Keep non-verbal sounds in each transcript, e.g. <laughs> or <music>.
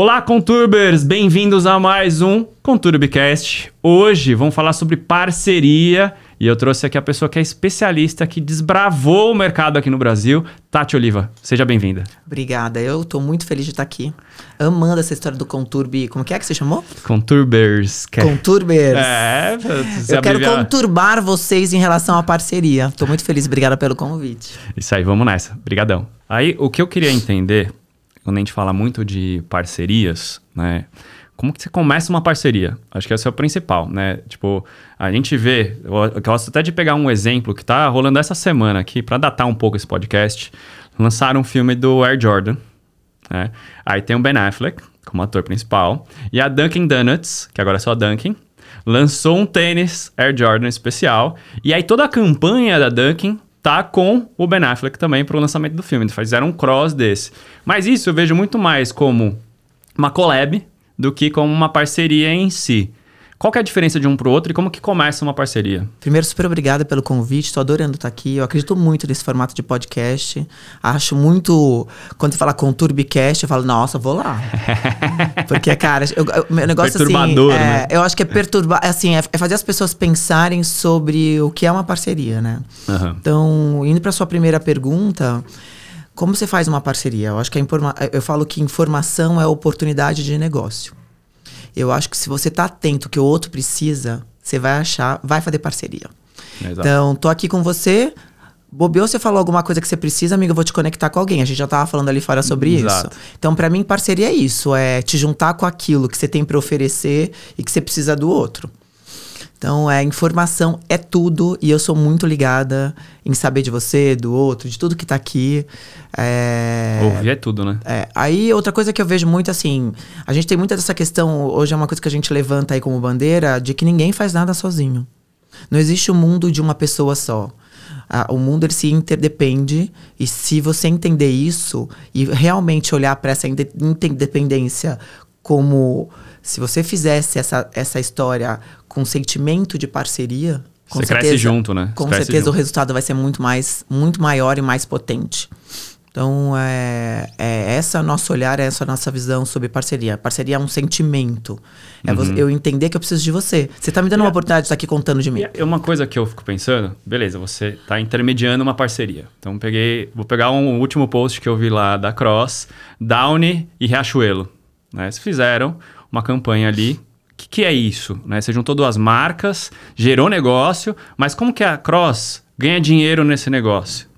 Olá, Conturbers! Bem-vindos a mais um Conturbcast. Hoje vamos falar sobre parceria e eu trouxe aqui a pessoa que é especialista, que desbravou o mercado aqui no Brasil, Tati Oliva. Seja bem-vinda. Obrigada, eu estou muito feliz de estar aqui, amando essa história do Conturb. Como que é que você chamou? Conturbers. Conturbers. É, eu quero conturbar vocês em relação à parceria. Estou muito feliz, obrigada pelo convite. Isso aí, vamos nessa. Obrigadão. Aí, o que eu queria entender quando a gente fala muito de parcerias, né? Como que você começa uma parceria? Acho que esse é o principal, né? Tipo, a gente vê, eu gosto até de pegar um exemplo que tá rolando essa semana aqui, para datar um pouco esse podcast. Lançaram um filme do Air Jordan, né? Aí tem o Ben Affleck como ator principal, e a Dunkin' Donuts, que agora é só Dunkin', lançou um tênis Air Jordan especial, e aí toda a campanha da Dunkin' tá com o Ben Affleck também para o lançamento do filme. Eles fizeram um cross desse. Mas isso eu vejo muito mais como uma collab do que como uma parceria em si. Qual é a diferença de um pro outro e como que começa uma parceria? Primeiro, super obrigada pelo convite, estou adorando estar aqui. Eu acredito muito nesse formato de podcast. Acho muito. Quando você fala com Turbicast, eu falo, nossa, vou lá. <laughs> Porque, cara, eu, eu, meu negócio assim, Perturbador, assim. É, né? Eu acho que é perturbar. Assim, é, é, fazer as pessoas pensarem sobre o que é uma parceria, né? Uhum. Então, indo para sua primeira pergunta. Como você faz uma parceria? Eu acho que a informa eu falo que informação é oportunidade de negócio. Eu acho que se você tá atento que o outro precisa, você vai achar, vai fazer parceria. Exato. Então, tô aqui com você, bobeou, você falou alguma coisa que você precisa, amigo, eu vou te conectar com alguém. A gente já tava falando ali fora sobre Exato. isso. Então, para mim, parceria é isso, é te juntar com aquilo que você tem para oferecer e que você precisa do outro. Então, é informação é tudo e eu sou muito ligada em saber de você, do outro, de tudo que tá aqui. É... Ouvir é tudo, né? É. Aí, outra coisa que eu vejo muito, assim, a gente tem muita dessa questão, hoje é uma coisa que a gente levanta aí como bandeira, de que ninguém faz nada sozinho. Não existe o um mundo de uma pessoa só. Ah, o mundo ele se interdepende e se você entender isso e realmente olhar para essa interdependência como se você fizesse essa, essa história com sentimento de parceria, com você certeza, cresce junto, né? Com certeza junto. o resultado vai ser muito mais, muito maior e mais potente. Então, é, é essa nosso olhar, é essa nossa visão sobre parceria. Parceria é um sentimento. É uhum. eu entender que eu preciso de você. Você está me dando uma oportunidade de estar aqui contando de mim. É uma coisa que eu fico pensando, beleza, você está intermediando uma parceria. Então, peguei, vou pegar um último post que eu vi lá da Cross, Downy e Riachuelo. Né? Eles fizeram uma campanha ali. O que, que é isso? Né? Você juntou duas marcas, gerou negócio, mas como que a Cross ganha dinheiro nesse negócio?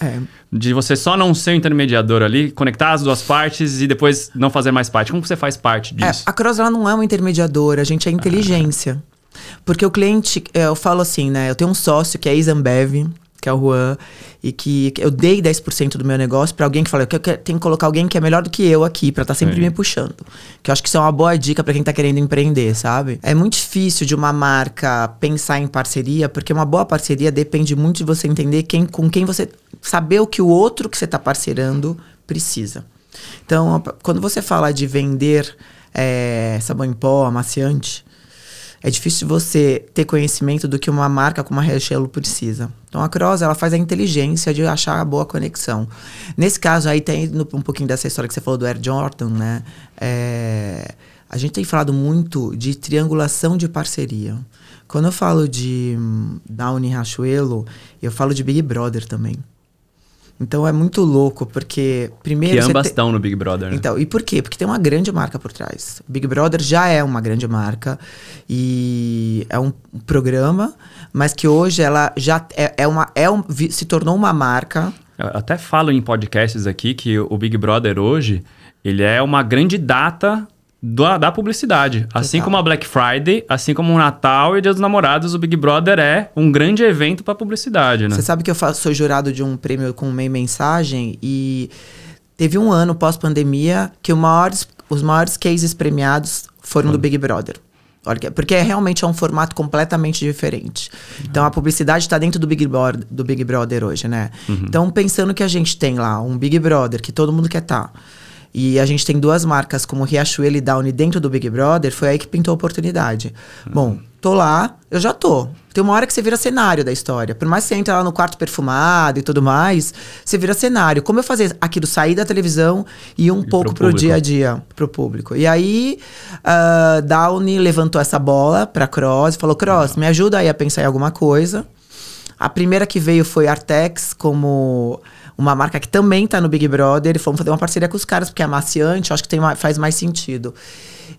É. De você só não ser o intermediador ali, conectar as duas partes e depois não fazer mais parte. Como você faz parte é, disso? É, a Cross ela não é uma intermediadora, a gente é inteligência. Ah. <laughs> Porque o cliente, é, eu falo assim, né? Eu tenho um sócio que é a Isambev, que é o Juan, e que, eu dei 10% do meu negócio para alguém que fala, eu tenho que colocar alguém que é melhor do que eu aqui, para estar tá sempre me puxando. Que eu acho que isso é uma boa dica para quem tá querendo empreender, sabe? É muito difícil de uma marca pensar em parceria, porque uma boa parceria depende muito de você entender quem, com quem você. saber o que o outro que você tá parceirando precisa. Então, quando você fala de vender é, sabão em pó, amaciante, é difícil você ter conhecimento do que uma marca como a Riachuelo precisa. Então a Cross ela faz a inteligência de achar a boa conexão. Nesse caso aí tem um pouquinho dessa história que você falou do Air Jordan, né? É, a gente tem falado muito de triangulação de parceria. Quando eu falo de hum, Downy Riachuelo, eu falo de Big Brother também. Então é muito louco, porque primeiro. Que ambas te... estão no Big Brother. Né? Então, e por quê? Porque tem uma grande marca por trás. Big Brother já é uma grande marca e é um programa, mas que hoje ela já é, é uma, é um, se tornou uma marca. Eu até falo em podcasts aqui que o Big Brother hoje ele é uma grande data da, da publicidade. Total. Assim como a Black Friday, assim como o Natal e Dia dos Namorados, o Big Brother é um grande evento para publicidade, né? Você sabe que eu faço, sou jurado de um prêmio com meia mensagem e teve um ano pós-pandemia que maiores, os maiores cases premiados foram hum. do Big Brother. Porque é, realmente é um formato completamente diferente. Então a publicidade está dentro do Big, Brother, do Big Brother hoje, né? Uhum. Então pensando que a gente tem lá um Big Brother que todo mundo quer estar. Tá, e a gente tem duas marcas como Riachuelo e Downy dentro do Big Brother, foi aí que pintou a oportunidade. Uhum. Bom, tô lá, eu já tô. Tem uma hora que você vira cenário da história. Por mais que você entre lá no quarto perfumado e tudo mais, você vira cenário. Como eu fazer aquilo sair da televisão e ir um E pouco pro pro, dia a dia, pro público. E aí, uh, Downey levantou essa bola pra Cross e falou: Cross, me ajuda aí a pensar em alguma coisa. A primeira que veio foi Artex, como uma marca que também tá no Big Brother. E fomos fazer uma parceria com os caras, porque é amaciante, acho que tem, faz mais sentido.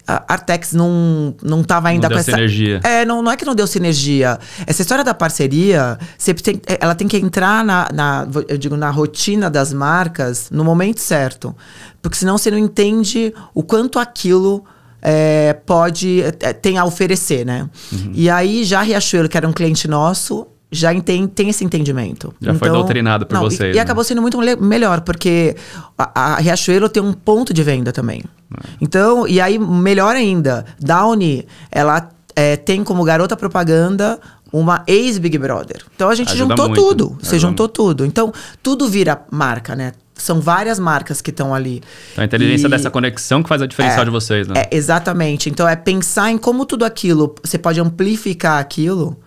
A Artex não, não tava ainda não com deu essa. Sinergia. É, não, não é que não deu sinergia. Essa história da parceria, você tem, ela tem que entrar na, na, eu digo, na rotina das marcas no momento certo. Porque senão você não entende o quanto aquilo é, pode é, tem a oferecer, né? Uhum. E aí já Riachuelo, que era um cliente nosso, já tem, tem esse entendimento. Já então, foi doutrinado por não, vocês. E, né? acabou sendo muito melhor, porque a, a, Riachuelo tem um ponto de venda também. É. Então, e aí, melhor ainda, Downy, ela é, tem como garota propaganda uma ex-Big Brother. Então a gente Ajuda juntou muito. tudo. Ajuda Você juntou tudo. Então, tudo vira marca, né? São várias marcas que estão ali. Então a inteligência e... dessa conexão que faz a diferencial é, de vocês, né? É, exatamente. Então é pensar em como tudo aquilo, você pode amplificar aquilo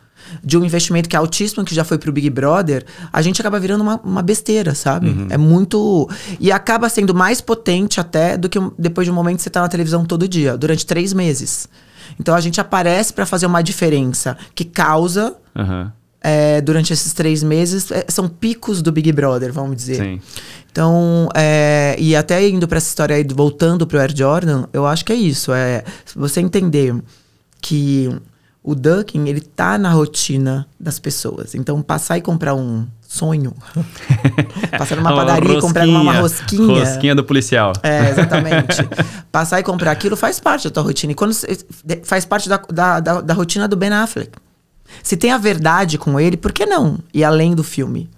de um investimento que é altíssimo, que já foi pro Big Brother, a gente acaba virando uma, uma besteira, sabe? Uhum. É muito. E acaba sendo mais potente até do que depois de um momento que você tá na televisão todo dia, durante três meses. Então a gente aparece para fazer uma diferença que causa. Uhum. É, durante esses três meses, é, são picos do Big Brother, vamos dizer. Sim. Então, é, e até indo para essa história aí, voltando pro Air Jordan, eu acho que é isso. É você entender que o Dunkin', ele tá na rotina das pessoas. Então, passar e comprar um sonho. <laughs> passar numa padaria e comprar uma, uma rosquinha. Rosquinha do policial. É, exatamente. <laughs> passar e comprar aquilo faz parte da tua rotina. E quando faz parte da, da, da, da rotina do Ben Affleck. Se tem a verdade com ele, por que não? E além do filme.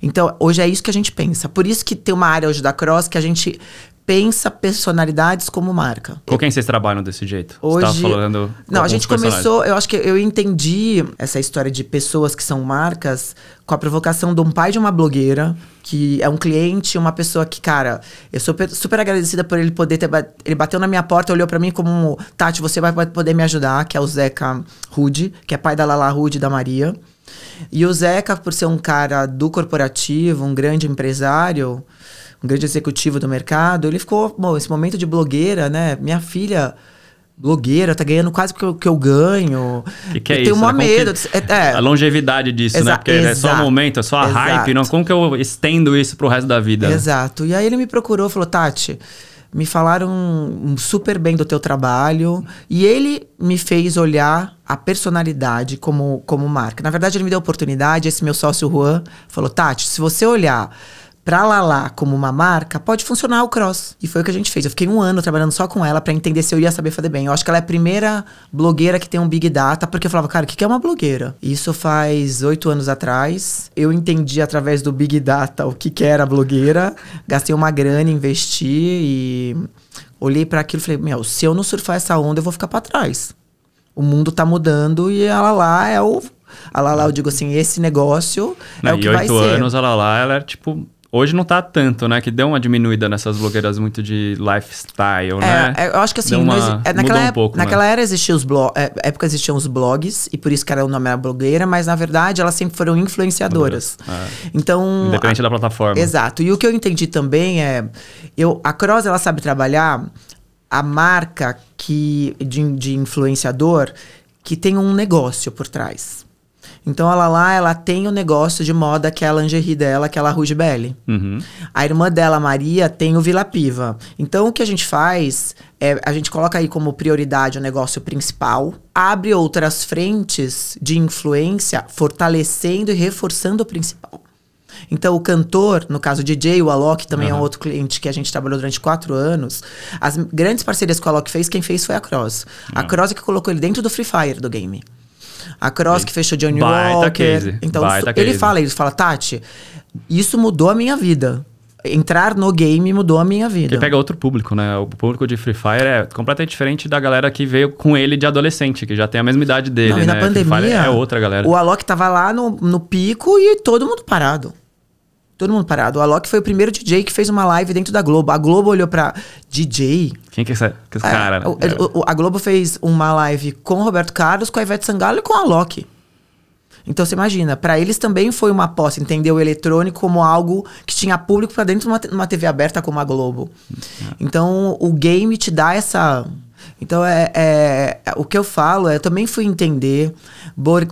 Então, hoje é isso que a gente pensa. Por isso que tem uma área hoje da Cross que a gente pensa personalidades como marca. Com quem vocês trabalham desse jeito? Hoje, Você falando não, a gente começou, eu acho que eu entendi essa história de pessoas que são marcas com a provocação de um pai de uma blogueira, que é um cliente, uma pessoa que, cara, eu sou super agradecida por ele poder ter. Ele bateu na minha porta, olhou para mim como, Tati, você vai poder me ajudar, que é o Zeca Rude, que é pai da Lala Rude e da Maria. E o Zeca, por ser um cara do corporativo, um grande empresário, um grande executivo do mercado, ele ficou, bom, esse momento de blogueira, né? Minha filha blogueira, tá ganhando quase o que eu, que eu ganho. Que que é eu isso? tenho uma né? medo. É, é, a longevidade disso, Exa né? Porque é só um momento, é só a exato. hype. Não, como que eu estendo isso pro resto da vida? Exato. E aí ele me procurou, falou, Tati, me falaram super bem do teu trabalho. E ele me fez olhar a personalidade como, como marca. Na verdade, ele me deu a oportunidade, esse meu sócio Juan falou, Tati, se você olhar pra Lala como uma marca, pode funcionar o cross. E foi o que a gente fez. Eu fiquei um ano trabalhando só com ela para entender se eu ia saber fazer bem. Eu acho que ela é a primeira blogueira que tem um Big Data, porque eu falava, cara, o que é uma blogueira? Isso faz oito anos atrás. Eu entendi através do Big Data o que era blogueira. Gastei uma grana, investi e olhei para aquilo e falei, meu, se eu não surfar essa onda, eu vou ficar para trás. O mundo tá mudando e a Lala é o... A Lala, eu digo assim, esse negócio não, é o que e vai oito ser. anos, a Lala, ela é tipo Hoje não tá tanto, né? Que deu uma diminuída nessas blogueiras muito de lifestyle, né? É, eu acho que assim, uma, é, naquela, mudou um época, pouco, naquela né? era existiam os blo é, época existiam os blogs, e por isso que era, o nome era blogueira, mas na verdade elas sempre foram influenciadoras. É. Então. Independente da plataforma. Exato. E o que eu entendi também é. Eu, a Cross ela sabe trabalhar a marca que, de, de influenciador que tem um negócio por trás. Então ela lá, ela tem o um negócio de moda que é a lingerie dela, que é a Rouge Belly. Uhum. A irmã dela, Maria, tem o Vila Piva. Então o que a gente faz é a gente coloca aí como prioridade o negócio principal, abre outras frentes de influência, fortalecendo e reforçando o principal. Então, o cantor, no caso o DJ, o Alok também uhum. é um outro cliente que a gente trabalhou durante quatro anos. As grandes parcerias que o Alok fez, quem fez foi a Cross. Uhum. A Cross é que colocou ele dentro do Free Fire do game. A Cross que fechou Johnny Baita Walker. case. Então, Baita ele case. fala, ele fala, Tati, isso mudou a minha vida. Entrar no game mudou a minha vida. Ele pega outro público, né? O público de Free Fire é completamente diferente da galera que veio com ele de adolescente, que já tem a mesma idade dele, Não, e né? na Fire pandemia, é outra galera. o Alok tava lá no, no pico e todo mundo parado. Todo mundo parado. O Alok foi o primeiro DJ que fez uma live dentro da Globo. A Globo olhou pra DJ. Quem que é esse, que esse É, cara? né? o- o- o- a Globo fez uma live com o Roberto Carlos, com a Ivete Sangalo e com a Alok. Então você imagina, pra eles também foi uma aposta, entender o eletrônico como algo que tinha público pra dentro de uma, uma TV aberta como a Globo. Então o game te dá essa. Então é, é- o que eu falo, é, eu também fui entender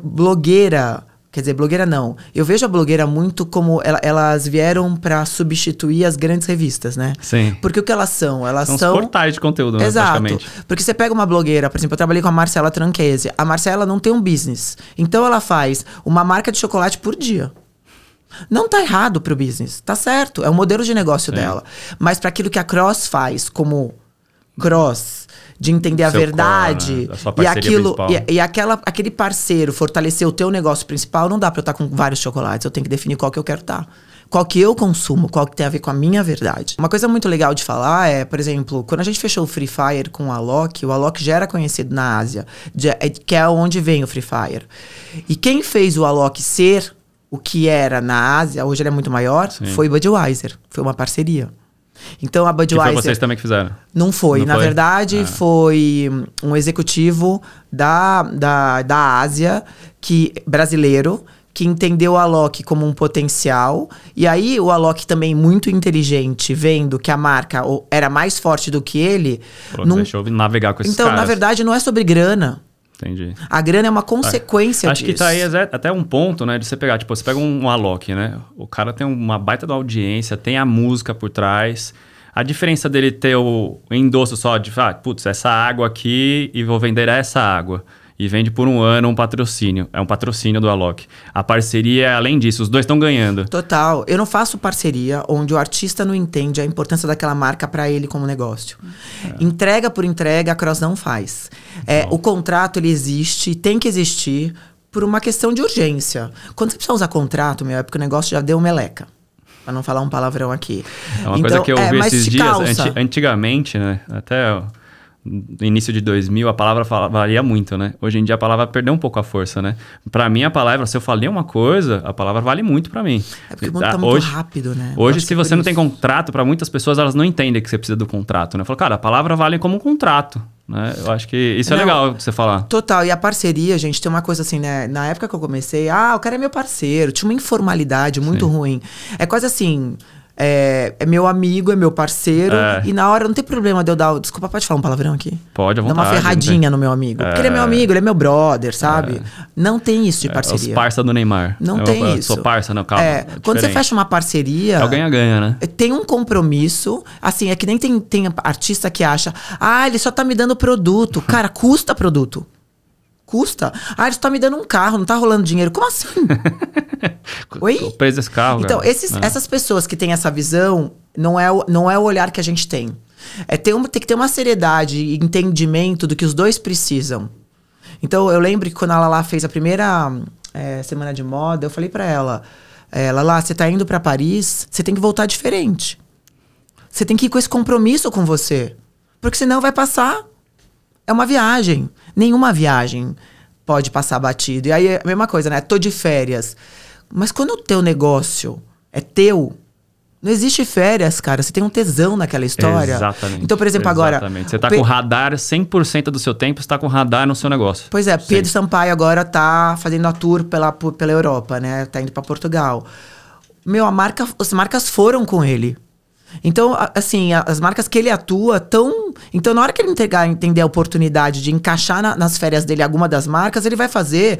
blogueira. Quer dizer, blogueira não. Eu vejo a blogueira muito como ela- elas vieram pra substituir as grandes revistas, né? Sim. Porque o que elas são? Elas São são portais de conteúdo, né, Exato. Porque você pega uma blogueira, por exemplo, eu trabalhei com a Marcela Tranquese. A Marcela não tem um business. Então ela faz uma marca de chocolate por dia. Não tá errado pro business, tá certo, é o modelo de negócio Sim. dela. Mas para aquilo que a Cross faz como Cross, de entender a verdade core, né? Sua e aquilo e, e aquela, aquele parceiro fortalecer o teu negócio principal, não dá para eu estar com vários chocolates, eu tenho que definir qual que eu quero estar. Qual que eu consumo, qual que tem a ver com a minha verdade. Uma coisa muito legal de falar é, por exemplo, quando a gente fechou o Free Fire com o Alok, o Alok já era conhecido na Ásia, de- é- que é onde vem o Free Fire. E quem fez o Alok ser o que era na Ásia, hoje ele é muito maior, Sim. foi Budweiser. Foi uma parceria. Então a Que foi Budweiser. vocês também que fizeram. Não foi. Não Na foi? verdade, Ah. foi um executivo da, da, da Ásia, que, brasileiro, que entendeu o Alok como um potencial. E aí, o Alok também muito inteligente, vendo que a marca era mais forte do que ele. Falou, não- eu navegar com esses Então, caras. na verdade, não é sobre grana. Entendi. A grana é uma consequência Acho que disso. tá aí até um ponto, né? De você pegar, tipo, você pega um, um Alok, né? O cara tem uma baita da audiência, tem a música por trás. A diferença dele ter o endosso só de, ah, putz, essa água aqui e vou vender essa água. E vende por um ano um patrocínio. É um patrocínio do Alok. A parceria é além disso, os dois estão ganhando. Total. Eu não faço parceria onde o artista não entende a importância daquela marca para ele como negócio. Entrega por entrega, a Cross não faz. É, o contrato, ele existe, tem que existir por uma questão de urgência. Quando você precisa usar contrato, meu, é porque o negócio já deu meleca. Pra não falar um palavrão aqui. É uma coisa que eu é, vi mas esses dias, anti- antigamente, né? Até no início de 2000, a palavra valia muito, né? Hoje em dia a palavra perdeu um pouco a força, né? Pra mim, a palavra, se eu falei uma coisa, a palavra vale muito pra mim. É porque o mundo Ah, tá muito hoje, rápido, né? Hoje, se é você não tem contrato, pra muitas pessoas, elas não entendem que você precisa do contrato, né? Eu falo, cara, a palavra vale como um contrato, né? Eu acho que isso é Não. legal de você falar. Total, e a parceria, gente, tem uma coisa assim, né? Na época que eu comecei, ah, o cara é meu parceiro, tinha uma informalidade muito ruim. É quase assim. É, é meu amigo, é meu parceiro, É. e na hora não tem problema de eu dar. Desculpa, pode falar um palavrão aqui? Pode, à Dar vontade. uma não tem- ferradinha no meu amigo. Porque ele é meu É. amigo, ele é meu brother, sabe? Não tem isso de É, parceria. os parça do Neymar. Não eu, tem eu isso. Sou parça, não, calma. É, quando você fecha uma parceria. É o ganha-ganha, né? Tem um compromisso, assim, é que nem tem, tem artista que acha, ah, ele só tá me dando produto. Cara, custa produto. Custa. Ah, ele só tá me dando um carro, não tá rolando dinheiro. Como assim? <laughs> Oi? O preço desse carro, Então, esses- É. essas pessoas que têm essa visão, não é, o, não é o olhar que a gente tem. É ter uma, tem que ter uma seriedade e entendimento do que os dois precisam. Então, eu lembro que quando a Lala fez a primeira é, semana de moda, eu falei pra ela, é, Lala, você tá indo pra Paris, você tem que voltar diferente. Você tem que ir com esse compromisso com você. Porque senão vai passar. É uma viagem. Nenhuma viagem pode passar batido. E aí é a mesma coisa, né? Tô de férias. Mas quando o teu negócio é teu, não existe férias, cara. Você tem um tesão naquela história. Exatamente. Então, por exemplo, agora. Exatamente. Você tá Pe- com radar, 100% do seu tempo você tá com radar no seu negócio. Pois é, Sim. Pedro Sampaio agora tá fazendo a tour pela, pela Europa, né? Tá indo pra Portugal. Meu, a marca, as marcas foram com ele. Então, assim, as marcas que ele atua tão. Então, na hora que ele entregar, entender a oportunidade de encaixar na- nas férias dele alguma das marcas, ele vai fazer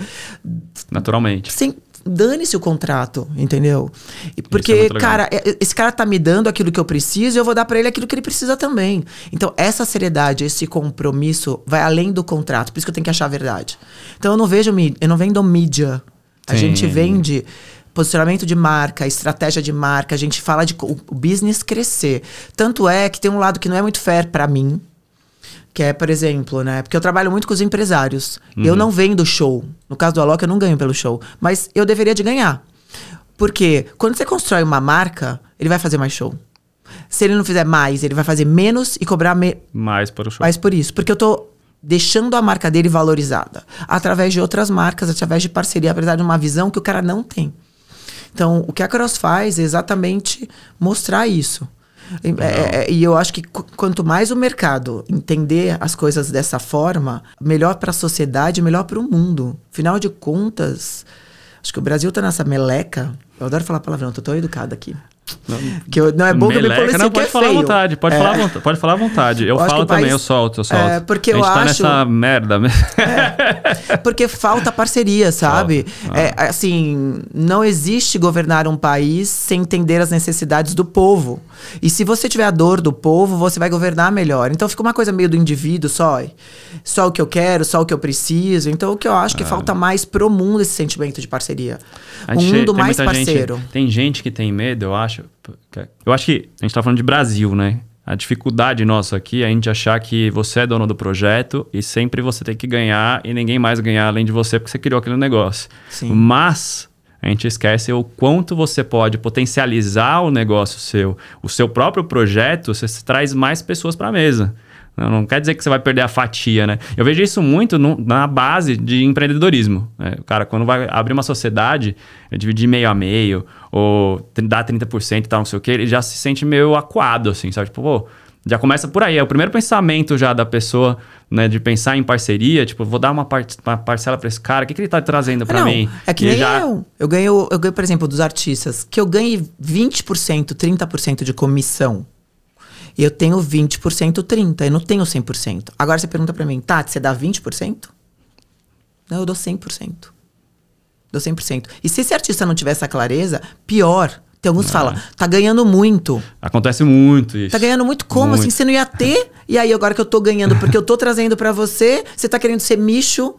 Naturalmente. sem. Dane-se o contrato, entendeu? É Porque, legal. cara, é- esse cara tá me dando aquilo que eu preciso e eu vou dar pra ele aquilo que ele precisa também. Então, essa seriedade, esse compromisso vai além do contrato. Por isso que eu tenho que achar a verdade. Então, eu não vejo eu não vendo mídia. A Sim. gente vende posicionamento de marca, estratégia de marca, a gente fala de o business crescer. Tanto é que tem um lado que não é muito fair pra mim, que é, por exemplo, né? Porque eu trabalho muito com os empresários. Eu não vendo show. No caso do Alok, eu não ganho pelo show. Mas eu deveria de ganhar. Porque quando você constrói uma marca, ele vai fazer mais show. Se ele não fizer mais, ele vai fazer menos e cobrar me Mais para o show. mais por isso. Porque eu tô deixando a marca dele valorizada. Através de outras marcas, através de parceria, apesar de uma visão que o cara não tem. Então, o que a Cross faz é exatamente mostrar isso. E, é, é, e eu acho que quanto mais o mercado entender as coisas dessa forma, melhor para a sociedade, melhor para o mundo. Afinal de contas, acho que o Brasil está nessa meleca. Eu adoro falar palavrão, tô tão educada aqui. Não, que eu, não é bom Meleca, que eu me não, pode é falar à vontade, pode, É. falar, vontade, pode falar à vontade. Eu, Eu falo também, país- eu solto, eu solto. É, porque a gente eu tá acho- nessa merda. Porque falta parceria, <laughs> sabe? Falta. É, assim, não existe governar um país sem entender as necessidades do povo. E se você tiver a dor do povo, você vai governar melhor. Então fica uma coisa meio do indivíduo só. Só o que eu quero, só o que eu preciso. Então o que eu acho que falta mais pro mundo esse sentimento de parceria. Um mundo mais muita gente- parceiro. tem gente que tem medo, eu acho. Eu acho que a gente tá falando de Brasil, né? A dificuldade nossa aqui é a gente achar que você é dono do projeto e sempre você tem que ganhar e ninguém mais ganhar além de você porque você criou aquele negócio. Sim. Mas a gente esquece o quanto você pode potencializar o negócio seu, o seu próprio projeto, você traz mais pessoas para a mesa. Não, quer dizer que você vai perder a fatia, né? Eu vejo isso muito no- na base de empreendedorismo. né? O cara, quando vai abrir uma sociedade, ele dividir meio a meio, ou dar 30% e tal, não sei o quê, ele já se sente meio acuado, assim, sabe? Tipo, pô, já começa por aí. É o primeiro pensamento já da pessoa, né, de pensar em parceria, tipo, vou dar uma, par uma parcela para esse cara, o que, que ele tá trazendo para mim? É que E nem já- eu. Eu ganho, eu ganho, por exemplo, dos artistas, que eu ganhe 20%, 30% de comissão. E eu tenho 20%, 30%. Eu não tenho 100%. Agora você pergunta pra mim, Tati, você dá 20%? Não, eu dou 100%. Dou 100%. E se esse artista não tiver essa clareza, pior. Tem alguns que falam, tá ganhando muito. Acontece muito isso. Tá ganhando muito como? Muito. Assim, você não ia ter. E aí, agora que eu tô ganhando, porque eu tô trazendo pra você, você tá querendo ser micho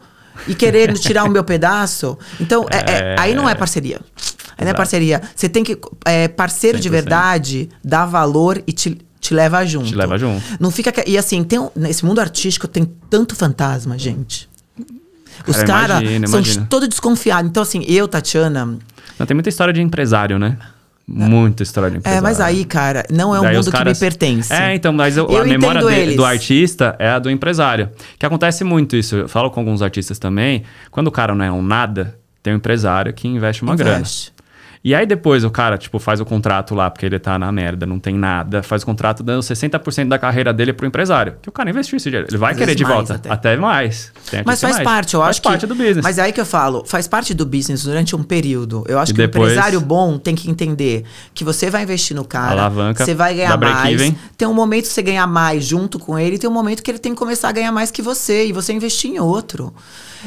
e querendo tirar o meu pedaço. Então, é- é- É. aí não é parceria. Aí não é parceria. Você tem que. É, parceiro de 100%. verdade dá valor e te, te leva junto. Te leva junto. Não fica. que- E assim, tem um- nesse mundo artístico tem tanto fantasma, gente. Os Cara, caras são imagina. todos desconfiados. Então, assim, eu, Tatiana. Não, tem muita história de empresário, né? Muita história de empresário. É, mas aí, cara, não é um Daí mundo caras- que me pertence. É, então, mas eu- Eu a memória de- do artista é a do empresário. Que acontece muito isso. Eu falo com alguns artistas também. Quando o cara não é um nada, tem um empresário que investe uma grana. E aí depois o cara, tipo, faz o contrato lá, porque ele tá na merda, não tem nada, faz o contrato dando 60% da carreira dele pro empresário. Que o cara investiu esse dinheiro. Ele vai Às querer de volta. até. Até, mais. Mas faz mais. parte, eu faz acho que. parte do business. Mas é aí que eu falo, faz parte do business durante um período. Eu acho E que depois- o empresário bom tem que entender que você vai investir no cara, Alavanca, você vai ganhar mais. Tem um momento que você ganhar mais junto com ele, tem um momento que ele tem que começar a ganhar mais que você e você investir em outro.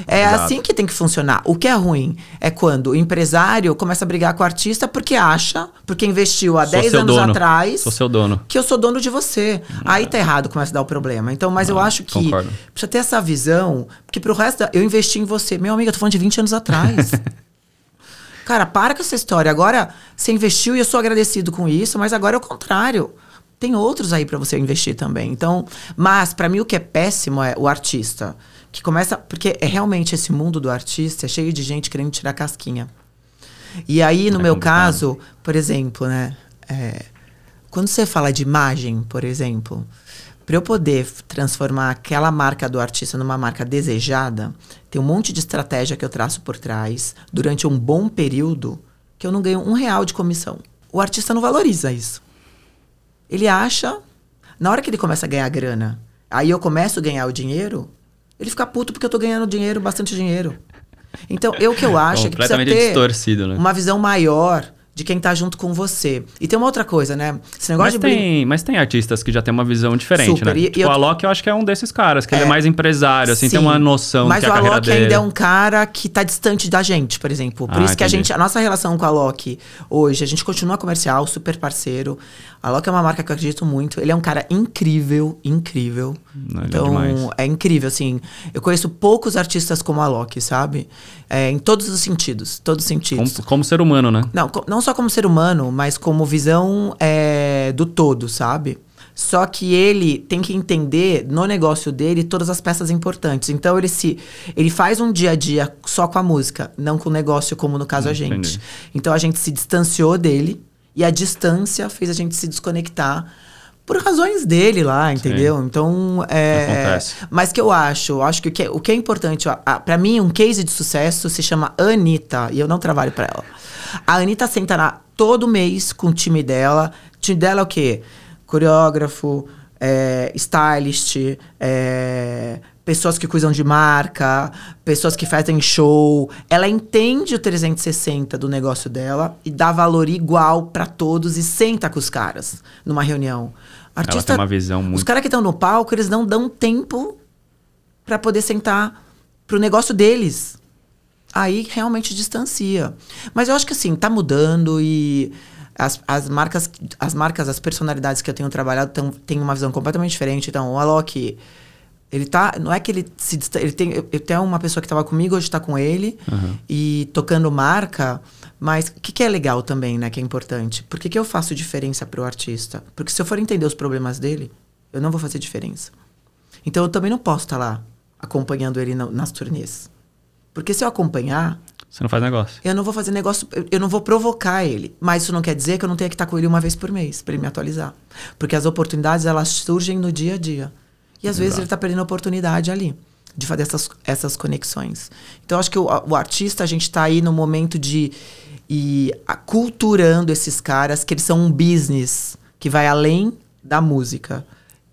É Exato. assim que tem que funcionar. O que é ruim é quando o empresário começa a brigar com o artista porque acha, porque investiu há Sou 10 seu anos dono. atrás Sou seu dono. que eu sou dono de você. Aí tá errado, começa a dar o problema. Então, mas eu acho que concordo. precisa ter essa visão, porque pro resto, da- eu investi em você. Meu amigo, eu tô falando de 20 anos atrás. <laughs> Cara, para com essa história. Agora, você investiu e eu sou agradecido com isso, mas agora é o contrário. Tem outros aí pra você investir também. Então, mas pra mim o que é péssimo é o artista, que começa, porque é realmente esse mundo do artista é cheio de gente querendo tirar casquinha. E aí, no É meu complicado. caso, por exemplo, né? é, quando você fala de imagem, por exemplo, para eu poder transformar aquela marca do artista numa marca desejada, tem um monte de estratégia que eu traço por trás durante um bom período que eu não ganho um real de comissão. O artista não valoriza isso. Ele acha, na hora que ele começa a ganhar grana, aí eu começo a ganhar o dinheiro, ele fica puto porque eu tô ganhando dinheiro, bastante dinheiro. Então, eu que eu acho é que precisa Completamente ter distorcido, né? uma visão maior de quem tá junto com você. E tem uma outra coisa, né? Esse negócio Mas de brin- tem, mas tem artistas que já tem uma visão diferente, Super, né? e- e tipo, eu- o Alok eu acho que é um desses caras, que ele é É. mais empresário, assim, tem Sim. uma noção Mas do que é o a Alok dele. ainda é um cara que tá distante da gente, por exemplo. Por Ah, isso que a entendi. gente, a nossa relação com a Alok hoje, a gente continua comercial, super parceiro. A Alok é uma marca que eu acredito muito. Ele é um cara incrível, incrível. Não, é então, demais. é incrível, assim. Eu conheço poucos artistas como a Alok, sabe? É, em todos os sentidos, todos os sentidos. Como, como ser humano, né? Não, não só como ser humano, mas como visão é, do todo, sabe? Só que ele tem que entender no negócio dele todas as peças importantes. Então ele se ele faz um dia a dia só com a música, não com o negócio como no caso a gente. Entendi. Então a gente se distanciou dele e a distância fez a gente se desconectar por razões dele lá, entendeu? Sim. Então, é, Acontece. Mas que eu acho, eu acho que o que, é, o que é importante, para mim, um case de sucesso se chama Anitta, e eu não trabalho para ela. A Anitta senta lá todo mês com o time dela. O time dela é o quê? Coreógrafo, é, stylist, é, pessoas que cuidam de marca, pessoas que fazem show. Ela entende o 360 do negócio dela e dá valor igual para todos e senta com os caras numa reunião. Artista, ela tem uma visão muito... Os caras que estão no palco, eles não dão tempo para poder sentar pro negócio deles. Aí realmente distancia. Mas eu acho que assim, tá mudando e as, as marcas, as marcas, as personalidades que eu tenho trabalhado tão, têm uma visão completamente diferente. Então, o Alok ele tá. Não é que ele se. Ele tem, eu tenho uma pessoa que estava comigo, hoje está com ele, uhum. e tocando marca. Mas o que, que, é legal também, né? Que é importante. Por que, que eu faço diferença para o artista? Porque se eu for entender os problemas dele, eu não vou fazer diferença. Então eu também não posso estar tá lá acompanhando ele nas turnês. Porque se eu acompanhar. Você não faz negócio. Eu não vou fazer negócio, eu, eu não vou provocar ele. Mas isso não quer dizer que eu não tenha que estar tá com ele uma vez por mês, para ele me atualizar. Porque as oportunidades, elas surgem no dia a dia. E às Exato. vezes ele está perdendo a oportunidade ali de fazer essas, essas conexões. Então, acho que o, o artista, a gente está aí no momento de ir aculturando esses caras, que eles são um business que vai além da música.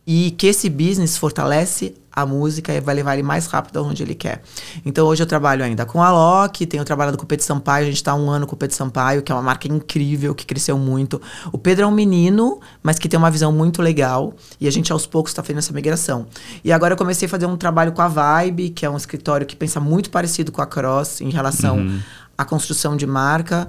E que esse business fortalece a música e vai levar ele mais rápido aonde ele quer. Então hoje eu trabalho ainda com a Loki, tenho trabalhado com o Pedro Sampaio, a gente está um ano com o Pedro Sampaio, que é uma marca incrível, que cresceu muito. O Pedro é um menino, mas que tem uma visão muito legal e a gente aos poucos está fazendo essa migração. E agora eu comecei a fazer um trabalho com a Vibe, que é um escritório que pensa muito parecido com a Cross em relação uhum. À construção de marca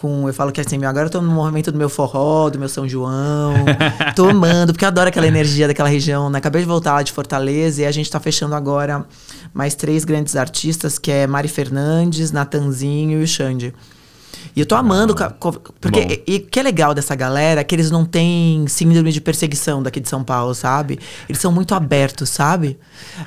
com. Eu falo que assim, agora eu tô no movimento do meu forró, do meu São João. <laughs> tô amando, porque eu adoro aquela energia daquela região. Né? Acabei de voltar lá de Fortaleza e a gente tá fechando agora mais três grandes artistas, que é Mari Fernandes, Natanzinho e o Xande. E eu tô amando, ah, porque e, o que é legal dessa galera é que eles não têm síndrome de perseguição daqui de São Paulo, sabe? Eles são muito abertos, sabe?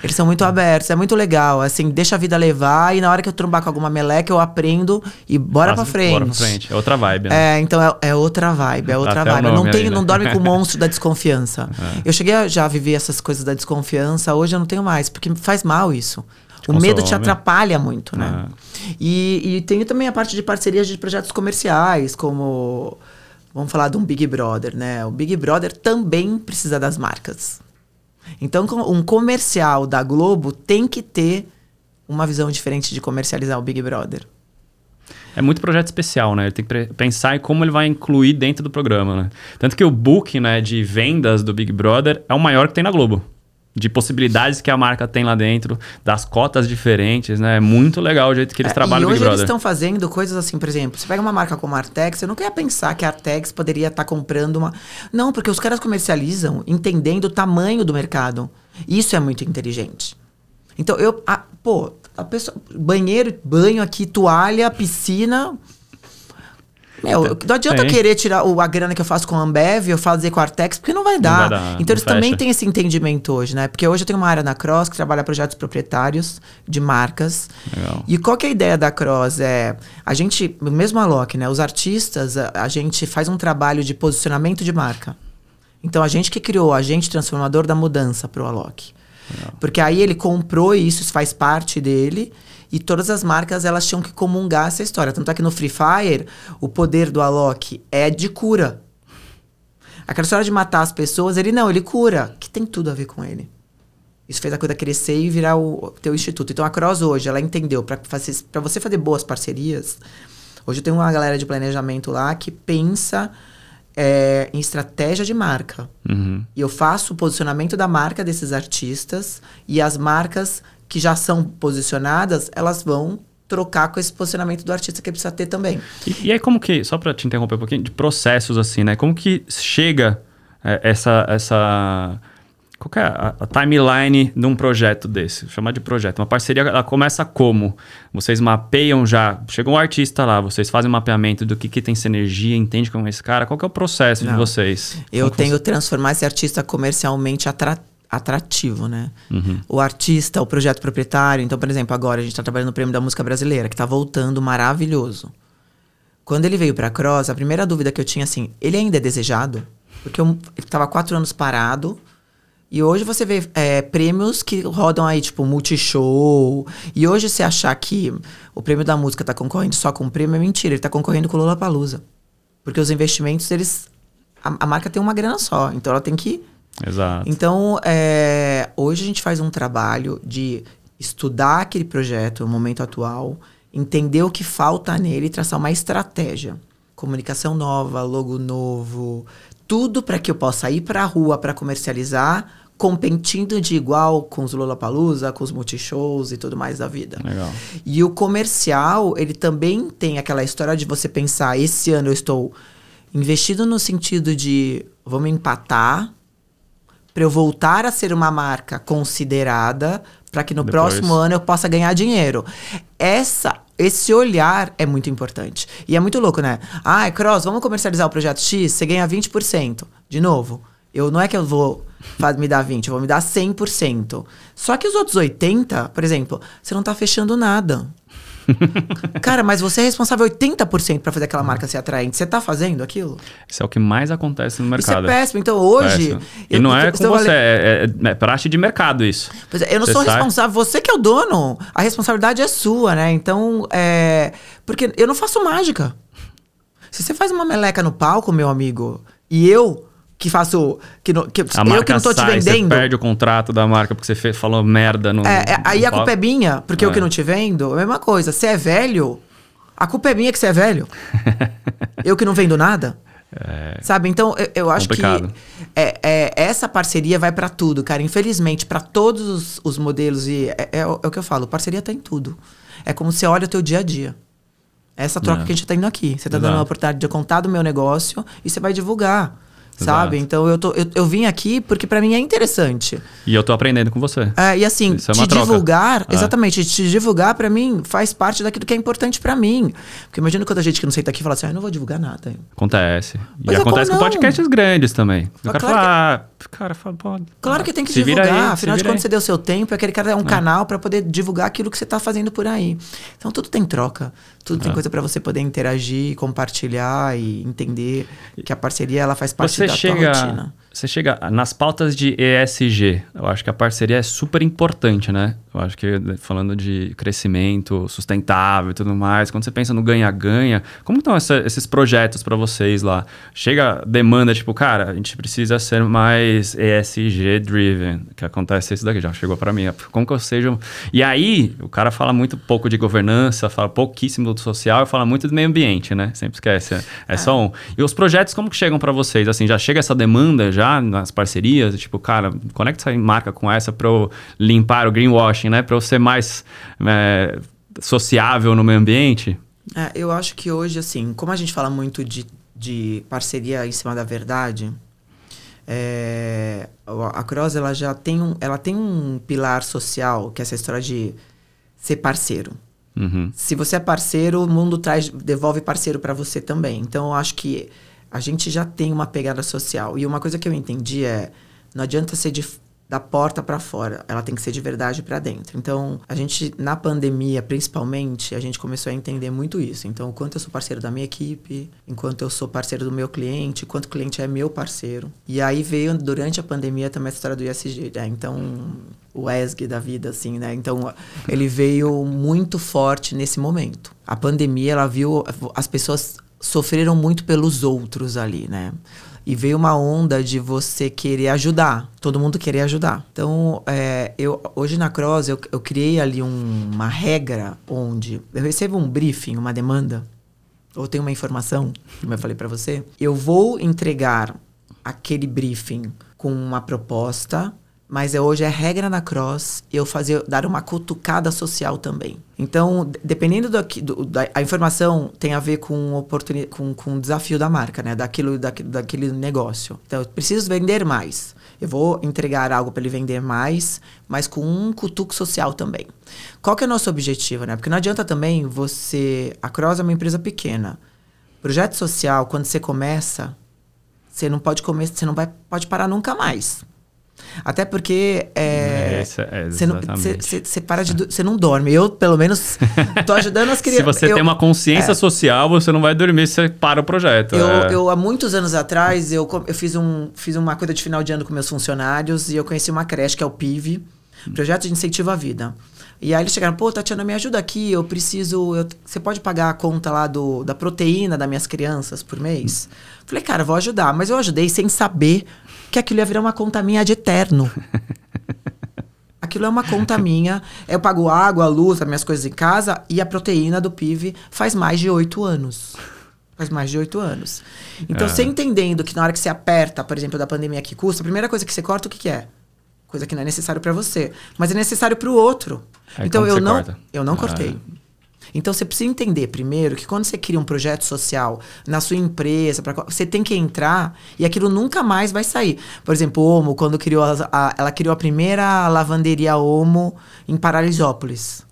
Eles são muito abertos, é muito legal, assim, deixa a vida levar e na hora que eu trombar com alguma meleca eu aprendo e bora Nossa, pra frente. Bora pra frente, é outra vibe, né? É, então é, é outra vibe, é outra Até vibe. Não tem, aí, né? não dorme com o <laughs> monstro da desconfiança. É. Eu cheguei a já viver essas coisas da desconfiança, hoje eu não tenho mais, porque faz mal isso. O medo te atrapalha muito, né? É. E, e tem também a parte de parcerias de projetos comerciais, como. Vamos falar de um Big Brother, né? O Big Brother também precisa das marcas. Então, um comercial da Globo tem que ter uma visão diferente de comercializar o Big Brother. É muito projeto especial, né? Ele tem que pensar em como ele vai incluir dentro do programa, né? Tanto que o book né, de vendas do Big Brother é o maior que tem na Globo de possibilidades que a marca tem lá dentro, das cotas diferentes, né? É muito legal o jeito que eles é, trabalham e hoje eles estão fazendo coisas assim, por exemplo, você pega uma marca como a Artex, você não quer pensar que a Artex poderia estar tá comprando uma... Não, porque os caras comercializam entendendo o tamanho do mercado. Isso é muito inteligente. Então, eu... A, pô, a pessoa... Banheiro, banho aqui, toalha, piscina... Meu, não adianta eu querer tirar o, a grana que eu faço com a Ambev, eu fazer com a Artex, porque não vai dar. Não vai dar então eles fecha. também têm esse entendimento hoje, né? Porque hoje eu tenho uma área na Cross que trabalha projetos proprietários de marcas. Legal. E qual que é a ideia da Cross? É a gente, mesmo a Loki, né? Os artistas, a, a gente faz um trabalho de posicionamento de marca. Então a gente que criou o agente transformador da mudança para o Alok. Porque aí ele comprou isso, isso faz parte dele. E todas as marcas elas tinham que comungar essa história. Tanto é que no Free Fire, o poder do Alok é de cura. Aquela história de matar as pessoas, ele não, ele cura, que tem tudo a ver com ele. Isso fez a coisa crescer e virar o teu instituto. Então a Cross hoje, ela entendeu, para você fazer boas parcerias, hoje eu tenho uma galera de planejamento lá que pensa é, em estratégia de marca. Uhum. E eu faço o posicionamento da marca desses artistas e as marcas que já são posicionadas, elas vão trocar com esse posicionamento do artista que precisa ter também. E, e aí como que, só para te interromper um pouquinho, de processos assim, né? Como que chega é, essa essa qual é a, a, timeline de um projeto desse? Chamar de projeto. Uma parceria, ela começa como? Vocês mapeiam já, chegou um artista lá, vocês fazem um mapeamento do que, que tem sinergia, entende com esse cara? Qual que é o processo Não. de vocês? Eu como tenho transformar esse artista comercialmente atrativo atrativo, né? Uhum. O artista, o projeto proprietário. Então, por exemplo, agora a gente está trabalhando no Prêmio da Música Brasileira, que está voltando maravilhoso. Quando ele veio para a Cross, a primeira dúvida que eu tinha assim, ele ainda é desejado? Porque eu estava quatro anos parado. E hoje você vê é, prêmios que rodam aí, tipo, Multishow. E hoje você achar que o prêmio da música tá concorrendo só com o prêmio é mentira. Ele tá concorrendo com o Lula Palusa. Porque os investimentos, eles. A, a, marca tem uma grana só. Então ela tem que. Exato. Então, é, hoje a gente faz um trabalho de estudar aquele projeto, o momento atual, entender o que falta nele e traçar uma estratégia. Comunicação nova, logo novo, tudo para que eu possa ir para a rua para comercializar competindo de igual com os Lollapalooza, com os multishows e tudo mais da vida. Legal. E o comercial, ele também tem aquela história de você pensar, esse ano eu estou investido no sentido de vamos empatar para eu voltar a ser uma marca considerada para que no Depois. próximo ano eu possa ganhar dinheiro. Essa esse olhar é muito importante. E é muito louco, né? Ah, Cross, vamos comercializar o projeto X, você ganha 20%. De novo, eu não é que eu vou me dar 20, eu vou me dar 100%. Só que os outros 80, por exemplo, você não tá fechando nada. <laughs> Cara, mas você é responsável 80% para fazer aquela marca ser atraente. Você tá fazendo aquilo? Isso é o que mais acontece no mercado. Isso é péssimo. Então hoje. Péssimo. E eu, não é com você, é, é, é, praxe de mercado isso. Pois é, eu não você sou responsável, você que é o dono. A responsabilidade é sua, né? Então, é. Porque eu não faço mágica. Se você faz uma meleca no palco, meu amigo, e eu que faço. Que, no, que eu que não tô sai, te vendendo. Você perde o contrato da marca porque você fez, falou merda no. É, é aí no a culpa é minha, porque é. eu que não te vendo, a mesma coisa. Você é velho, a culpa é minha que você é velho. <laughs> eu que não vendo nada. É, Sabe? Então, eu, eu acho complicado. que é, é, essa parceria vai para tudo, cara. Infelizmente, para todos os, os, modelos, e é, é, é, o que eu falo, parceria tá em tudo. É como você olha o teu dia a dia. Essa troca é. que a gente tá indo aqui. Você tá Exato. dando a oportunidade de contar do meu negócio e você vai divulgar sabe? Então eu, tô, eu, eu, vim aqui porque para mim é interessante. E eu tô aprendendo com você. É, e assim, Isso é te divulgar, é. exatamente, te divulgar para mim faz parte daquilo que é importante para mim. Porque imagina quando a gente que não senta aqui fala assim, ah, não vou divulgar nada. Acontece. Mas e acontece com podcasts grandes também. O cara claro fala, que... ah, cara fala, pode. Claro que tem que divulgar. Aí, Afinal de contas, você deu seu tempo, aquele cara é um é. canal para poder divulgar aquilo que você tá fazendo por aí. Então tudo tem troca. Tudo tem é. coisa para você poder interagir, compartilhar e entender que a parceria ela faz parte você da chega. Você chega nas pautas de ESG, eu acho que a parceria é super importante, né? Eu acho que falando de crescimento sustentável e tudo mais, quando você pensa no ganha-ganha, como estão essa, esses projetos para vocês lá? Chega demanda, tipo, cara, a gente precisa ser mais ESG-driven, que acontece isso daqui, já chegou para mim. Como que eu seja... E aí, o cara fala muito pouco de governança, fala pouquíssimo do social, fala muito do meio ambiente, né? Sempre esquece, é, é só um. E os projetos, como que chegam para vocês? Assim, já chega essa demanda já já nas parcerias, tipo, cara, conecta essa marca com essa para eu limpar o greenwashing, né? Para eu ser mais é, sociável no meio ambiente? É, eu acho que hoje, assim, como a gente fala muito de, de parceria em cima da verdade, é, a Cross ela já tem um, ela tem um pilar social, que é essa história de ser parceiro. Uhum. Se você é parceiro, o mundo traz, devolve parceiro para você também. Então, eu acho que a gente já tem uma pegada social. E uma coisa que eu entendi é, não adianta ser de, da porta para fora, ela tem que ser de verdade para dentro. Então, a gente na pandemia, principalmente, a gente começou a entender muito isso. Então, quanto eu sou parceiro da minha equipe, enquanto eu sou parceiro do meu cliente, quanto o cliente é meu parceiro. E aí veio durante a pandemia também a história do ISG, né? Então, o ESG da vida assim, né? Então, ele veio muito forte nesse momento. A pandemia, ela viu as pessoas sofreram muito pelos outros ali, né? E veio uma onda de você querer ajudar, todo mundo querer ajudar. Então, é, eu, hoje na Cross, eu, eu criei ali um, uma regra onde eu recebo um briefing, uma demanda, ou tenho uma informação, como eu falei para você, eu vou entregar aquele briefing com uma proposta, mas é, hoje é regra na Cross eu fazer dar uma cutucada social também. Então, dependendo do, do da a informação tem a ver com oportunidade, com, com o desafio da marca, né, daquilo, daquele, daquele negócio. Então, eu preciso vender mais. Eu vou entregar algo para ele vender mais, mas com um cutuco social também. Qual que é o nosso objetivo, né? Porque não adianta também você, a Cross é uma empresa pequena. Projeto social, quando você começa, você não pode começar, você não vai pode parar nunca mais. Até porque é, isso é, Você não, exatamente. você- para de. Você não dorme. Eu, pelo menos, <laughs> tô ajudando as Se crianças. você eu, tem uma consciência social, você não vai dormir se você para o projeto. Eu, é. eu, há muitos anos atrás, eu, eu fiz, um, fiz uma coisa de final de ano com meus funcionários e eu conheci uma creche, que é o PIV, Projeto de Incentivo à Vida. E aí eles chegaram, pô, Tatiana, me ajuda aqui, eu preciso. eu- você pode pagar a conta lá do, da proteína das minhas crianças por mês? Falei, cara, vou ajudar. Mas eu ajudei sem saber que aquilo ia virar uma conta minha de eterno. <laughs> Aquilo é uma conta minha. Eu pago água, luz, as minhas coisas em casa e a proteína do PIV faz mais de oito anos. Faz mais de oito anos. Então, É. você entendendo que na hora que você aperta, por exemplo, da pandemia que custa, a primeira coisa que você corta, o que, que é? Coisa que não é necessário para você, mas é necessário para o outro. Aí então eu não, corta? eu não Ah. Então você precisa entender primeiro que quando você cria um projeto social na sua empresa, pra, você tem que entrar e aquilo nunca mais vai sair. Por exemplo, Omo, quando criou a, a- ela criou a primeira lavanderia Omo em Paralisópolis.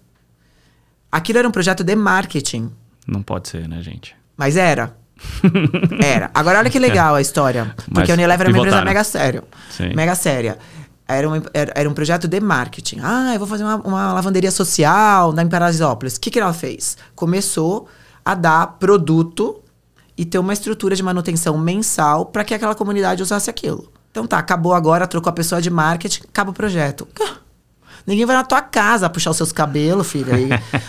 Aquilo era um projeto de marketing, Não pode ser, né, gente? mas era. <laughs> Era. Agora olha que legal a história. Porque Mas a Unilever era uma empresa mega séria. Sim. Mega séria. Era um, era, era um projeto de marketing. Ah, eu vou fazer uma, uma lavanderia social na Paralisópolis. O que, que ela fez? Começou a dar produto e ter uma estrutura de manutenção mensal para que aquela comunidade usasse aquilo. Então tá, acabou agora, trocou a pessoa de marketing, acaba o projeto. <laughs> Ninguém vai na tua casa puxar os seus cabelos, filho.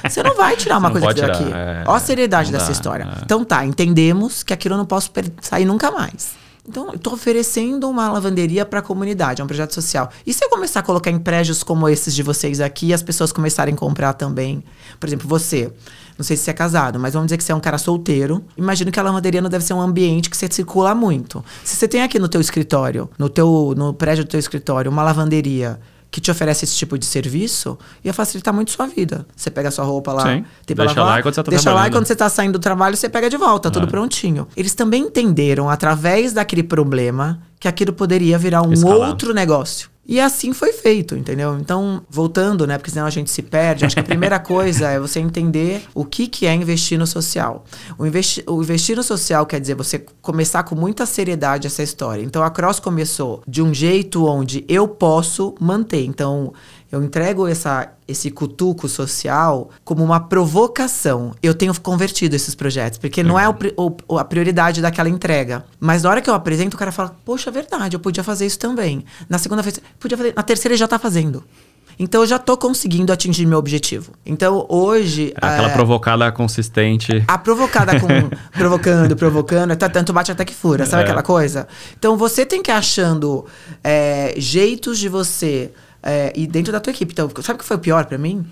Você não vai tirar uma coisa pode daqui. é, Ó a seriedade dessa dá, história. é. Então tá, entendemos que aquilo eu não posso sair nunca mais. Então, tô oferecendo uma lavanderia para a comunidade, é um projeto social. E se eu começar a colocar em prédios como esses de vocês aqui as pessoas começarem a comprar também? Por exemplo, você, não sei se você é casado, mas vamos dizer que você é um cara solteiro. Imagino que a lavanderia não deve ser um ambiente que você circula muito. Se você tem aqui no teu escritório, no teu no prédio do teu escritório, uma lavanderia que te oferece esse tipo de serviço, ia facilitar muito sua vida. Você pega a sua roupa lá, Sim. tem pra Deixa lavar, lá enquanto você tá deixa lá e quando você tá saindo do trabalho, você pega de volta, tudo É. prontinho. Eles também entenderam, através daquele problema, que aquilo poderia virar um Escalar. outro negócio. E assim foi feito, entendeu? Então, voltando, né? Porque senão a gente se perde. Acho que a primeira <laughs> coisa é você entender o que, que é investir no social. O, investi o investir no social quer dizer você começar com muita seriedade essa história. Então, a Cross começou de um jeito onde eu posso manter. Então, eu entrego essa, esse cutuco social como uma provocação. Eu tenho convertido esses projetos, porque não é o o- a prioridade daquela entrega. Mas na hora que eu apresento, o cara fala: Poxa, é verdade, eu podia fazer isso também. Na segunda vez, podia fazer. Na terceira, ele já tá fazendo. Então, eu já tô conseguindo atingir meu objetivo. Então, hoje. É aquela é, provocada consistente. a provocada com <laughs> provocando, provocando, tá, tanto bate até que fura, sabe É. aquela coisa? Então você tem que ir achando é, jeitos de você é, ir dentro da tua equipe. Então, sabe o que foi o pior pra mim?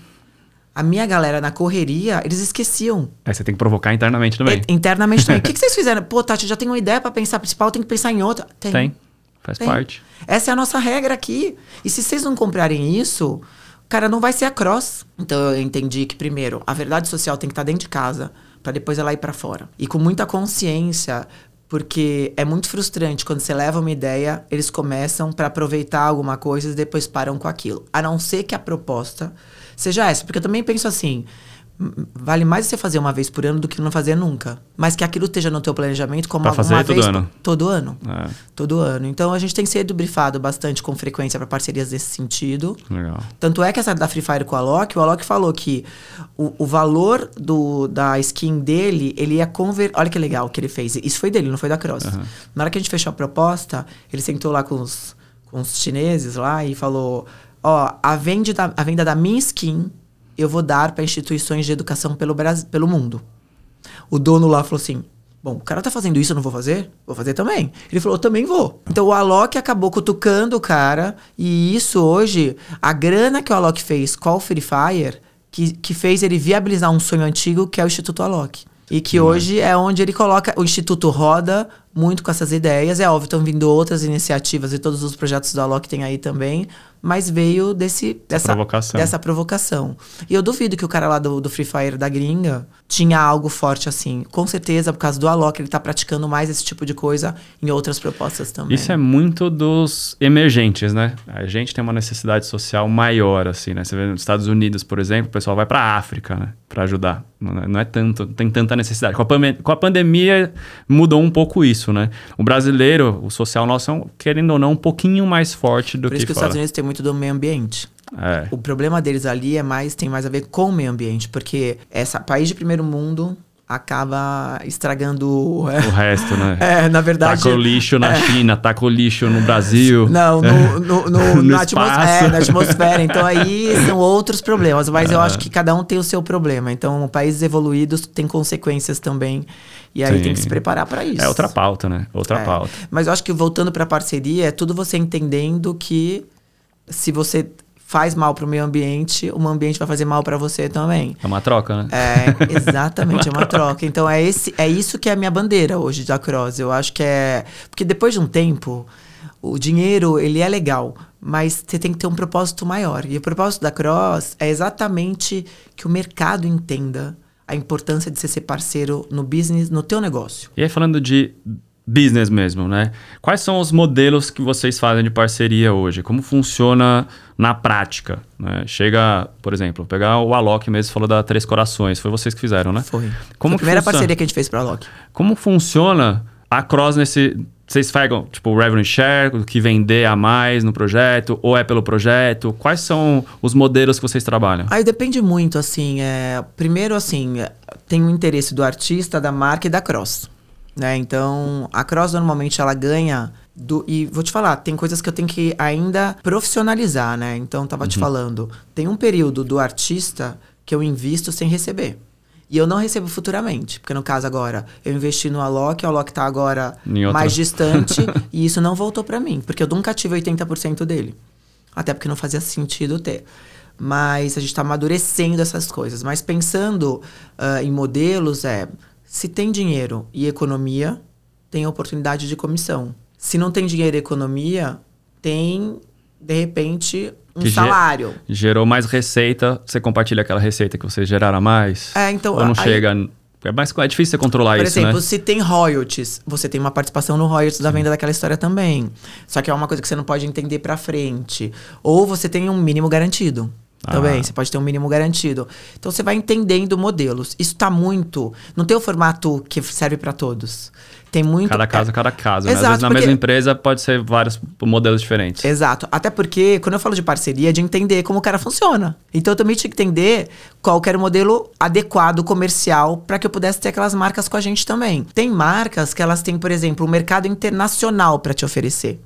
A minha galera na correria, eles esqueciam. Aí você tem que provocar internamente também. E- internamente também. <laughs> O que, que vocês fizeram? Pô, Tati, eu já tenho uma ideia pra pensar principal, tem que pensar em outra. Tem. Faz Tem. parte. Essa é a nossa regra aqui. E se vocês não comprarem isso, cara, não vai ser a cross. Então eu entendi que, primeiro, a verdade social tem que estar dentro de casa, para depois ela ir para fora. E com muita consciência, porque é muito frustrante quando você leva uma ideia, eles começam para aproveitar alguma coisa e depois param com aquilo. A não ser que a proposta seja essa. Porque eu também penso assim. "Hum, Vale mais você fazer uma vez por ano do que não fazer nunca. Mas que aquilo esteja no teu planejamento como Pra uma fazer todo vez ano. todo ano É, todo ano. Então a gente tem sido brifado bastante com frequência para parcerias nesse sentido. legal. Tanto é que essa da Free Fire com a Alok, o Alok falou que o, o valor do, da skin dele, ele ia converter. Olha que legal que ele fez. Isso foi dele, não foi da Cross. Na hora que a gente fechou a proposta, ele sentou lá com os, com os chineses lá e falou: Ó, a, vende da, a venda da minha skin eu vou dar para instituições de educação pelo, Brasil, pelo mundo. O dono lá falou assim: Bom, o cara tá fazendo isso, eu não vou fazer? Vou fazer também. Ele falou, eu também vou. Então o Alok acabou cutucando o cara. E isso hoje, a grana que o Alok fez com o Free Fire, que, que fez ele viabilizar um sonho antigo, que é o Instituto Alok. E que hoje é onde ele coloca. O Instituto roda muito com essas ideias. É óbvio, estão vindo outras iniciativas e todos os projetos do Alok tem aí também. Mas veio desse, dessa, provocação. dessa provocação. E eu duvido que o cara lá do, do Free Fire da gringa tinha algo forte assim. Com certeza, por causa do Alok, ele tá praticando mais esse tipo de coisa em outras propostas também. Isso é muito dos emergentes, né? A gente tem uma necessidade social maior, assim, né? Você vê nos Estados Unidos, por exemplo, o pessoal vai pra África, né? Pra ajudar. Não é, é tanto, não tem tanta necessidade. Com a, com a pandemia mudou um pouco isso. né? O brasileiro, o social nosso, é um, querendo ou não, um pouquinho mais forte do Por isso que, que os. Estados Unidos tem muito do meio ambiente. É. O problema deles ali é mais tem mais a ver com o meio ambiente, porque essa país de primeiro mundo acaba estragando O <laughs> resto, né? É, na verdade. Taca o lixo na China, taca o lixo no Brasil. <laughs> Não, no, no, no- <laughs> No na, atmos- espaço. é, na atmosfera. Então aí são outros problemas. Mas eu acho que cada um tem o seu problema. Então, países evoluídos têm consequências também. E aí Sim. tem que se preparar para isso. É outra pauta, né? Outra É. pauta. Mas eu acho que voltando para parceria, é tudo você entendendo que se você faz mal para o meio ambiente, o meio ambiente vai fazer mal para você também. É uma troca, né? É, exatamente, é uma troca. Então é, esse, é isso que é a minha bandeira hoje da Cross. Eu acho que é. Porque depois de um tempo, o dinheiro, ele é legal, mas você tem que ter um propósito maior. E o propósito da Cross é exatamente que o mercado entenda a importância de você ser parceiro no business, no teu negócio. E aí, falando de business mesmo, né? Quais são os modelos que vocês fazem de parceria hoje? Como funciona na prática? né? Chega, por exemplo, pegar o Alok mesmo, falou da Três Corações, foi vocês que fizeram, né? Foi. Como Foi a primeira funciona? parceria que a gente fez para a Loki. Como funciona a Cross nesse... Vocês pegam, tipo, revenue share, o que vender a mais no projeto, ou é pelo projeto? Quais são os modelos que vocês trabalham? Aí depende muito, assim. É, primeiro, assim, é, tem o interesse do artista, da marca e da Cross. Né? Então, a Cross normalmente ela ganha. Do, e vou te falar, tem coisas que eu tenho que ainda profissionalizar, né? Então, tava te falando, tem um período do artista que eu invisto sem receber. E eu não recebo futuramente, porque no caso agora, eu investi no Alok, o Alok tá agora outra. mais distante, <laughs> e isso não voltou para mim, porque eu nunca tive 80% dele. Até porque não fazia sentido ter. Mas a gente está amadurecendo essas coisas. Mas pensando ah, em modelos, é se tem dinheiro e economia, tem oportunidade de comissão. Se não tem dinheiro e economia, tem, de repente, um Que salário. Gerou mais receita, você compartilha aquela receita que vocês geraram mais? É, então, Ou não aí- chega... É, mais, é difícil você controlar Por isso, exemplo, né? se tem royalties, você tem uma participação no royalties da venda daquela história também. Só que é uma coisa que você não pode entender pra frente. Ou você tem um mínimo garantido. Também, Ah. você pode ter um mínimo garantido. Então você vai entendendo modelos. Isso tá muito. Não tem o formato que serve pra todos. Tem muito. Cada caso, é, cada caso. né? Às Exato, vezes na porque- mesma empresa pode ser vários modelos diferentes. Exato. Até porque, quando eu falo de parceria, é de entender como o cara funciona. Então eu também tinha que entender qual que era o modelo adequado comercial para que eu pudesse ter aquelas marcas com a gente também. Tem marcas que elas têm, por exemplo, um mercado internacional para te oferecer.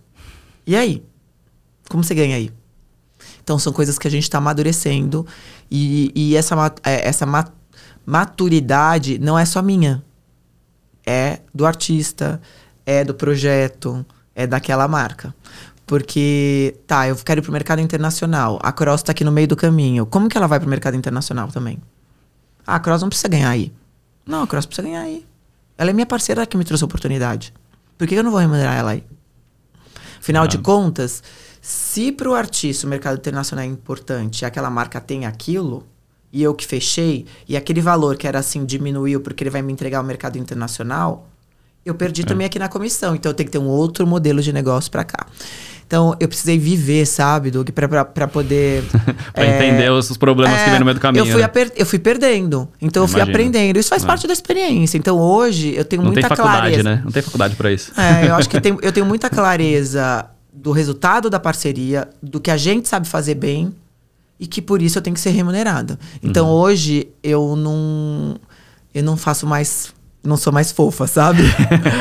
E aí? Como você ganha aí? Então são coisas que a gente está amadurecendo e, e essa, é, essa ma- maturidade não é só minha. É do artista, é do projeto, é daquela marca. Porque, tá, eu quero ir pro mercado internacional. A Cross tá aqui no meio do caminho. Como que ela vai pro mercado internacional também? Ah, a Cross não precisa ganhar aí. Não, a Cross precisa ganhar aí. Ela é minha parceira que me trouxe a oportunidade. Por que eu não vou remunerar ela aí? Afinal de contas, se para o artista o mercado internacional é importante e aquela marca tem aquilo, e eu que fechei, e aquele valor que era assim diminuiu porque ele vai me entregar ao mercado internacional, eu perdi também aqui na comissão. Então eu tenho que ter um outro modelo de negócio para cá. Então eu precisei viver, sabe, Doug, para poder. <laughs> pra é, entender os problemas que é, vem no meio do caminho. Eu fui, né? eu fui perdendo. Então eu fui Imagino. aprendendo. Isso faz É. parte da experiência. Então hoje eu tenho Não tem muita faculdade, clareza. né? Não tem faculdade pra isso. É, eu acho que tem- eu tenho muita clareza do resultado da parceria, do que a gente sabe fazer bem e que por isso eu tenho que ser remunerado. Então hoje eu não eu não faço mais não sou mais fofa, sabe?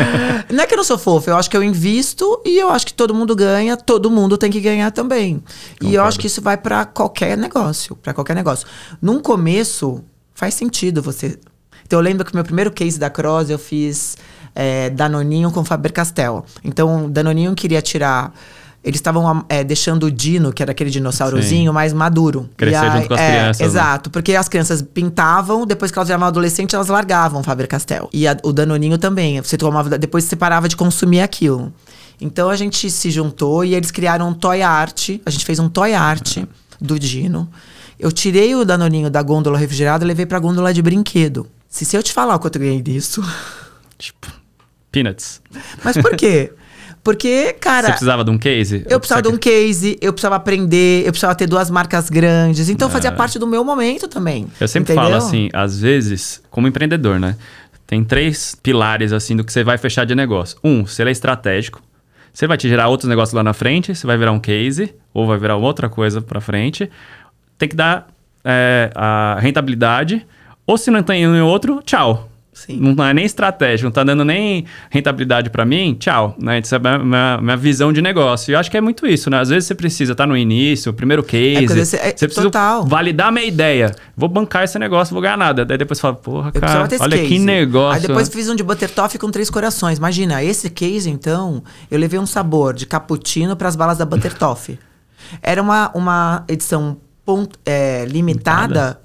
<laughs> não é que eu não sou fofa, eu acho que eu invisto e eu acho que todo mundo ganha, todo mundo tem que ganhar também. E eu Concordo. acho que isso vai pra qualquer negócio, para qualquer negócio. Num começo faz sentido você então eu lembro que o meu primeiro case da Cross eu fiz é, Danoninho com Faber-Castell. Então Danoninho queria tirar... Eles estavam é, deixando o Dino, que era aquele dinossaurozinho, mais maduro. Crescer E junto com as é, crianças, né? Exato, porque as crianças pintavam, depois que elas viravam adolescentes, elas largavam o Faber-Castell. E a- o Danoninho também. Você tomava, depois você parava de consumir aquilo. Então a gente se juntou e eles criaram um toy art. A gente fez um toy art do Dino. Eu tirei o Danoninho da gôndola refrigerada e levei pra gôndola de brinquedo. Se, se eu te falar o quanto eu ganhei disso. Tipo, peanuts. Mas por quê? Porque, cara. Você precisava de um case? Eu precisava de um case, eu precisava aprender, eu precisava ter duas marcas grandes. Então fazia parte do meu momento também. Eu sempre entendeu? falo assim, às vezes, como empreendedor, né? Tem tem três pilares assim do que você vai fechar de negócio. Um, se ele é estratégico, você vai te gerar outros negócios lá na frente, você vai virar um case ou vai virar outra coisa para frente. Tem que dar é, a rentabilidade. Ou se não tem um e outro, tchau. Sim. Não é nem estratégia, não tá dando nem rentabilidade para mim, tchau. Né? Isso é a minha, minha, visão de negócio. E eu acho que é muito isso, né? Às vezes você precisa estar tá no início, o primeiro case. É você, é, você precisa total. validar a minha ideia. Vou bancar esse negócio, vou ganhar nada. Daí depois fala, porra, cara, olha case. que negócio. Aí depois fiz um de Buttertoff com três corações. Imagina, esse case, então, eu levei um sabor de cappuccino para as balas da Buttertoff. Era uma, uma edição ponto, é, limitada. limitada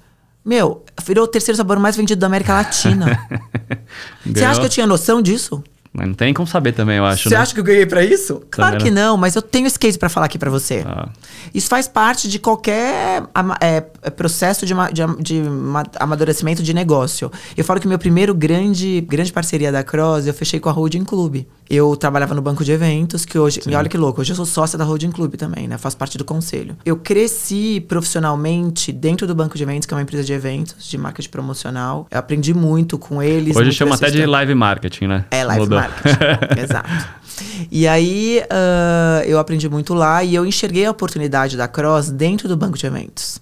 meu, virou o terceiro sabor mais vendido da América Latina. <laughs> Você acha que eu tinha noção disso? Mas não tem como saber também, eu acho. Você né? acha que eu ganhei para isso? Claro que não, mas eu tenho esse case para falar aqui para você. Ah. Isso faz parte de qualquer é, é, processo de, de, de, amadurecimento de negócio. Eu falo que meu primeiro grande, grande parceria da Cross eu fechei com a Holding Club. Eu trabalhava no banco de eventos, que hoje. Sim. E olha que louco, hoje eu sou sócia da Holding Club também, né? Faço parte do conselho. Eu cresci profissionalmente dentro do banco de eventos, que é uma empresa de eventos, de marketing promocional. Eu aprendi muito com eles. Hoje chama até de live marketing, né? É, live Mudou. Marketing. <laughs> Exato. E aí uh, eu aprendi muito lá e eu enxerguei a oportunidade da Cross dentro do banco de eventos.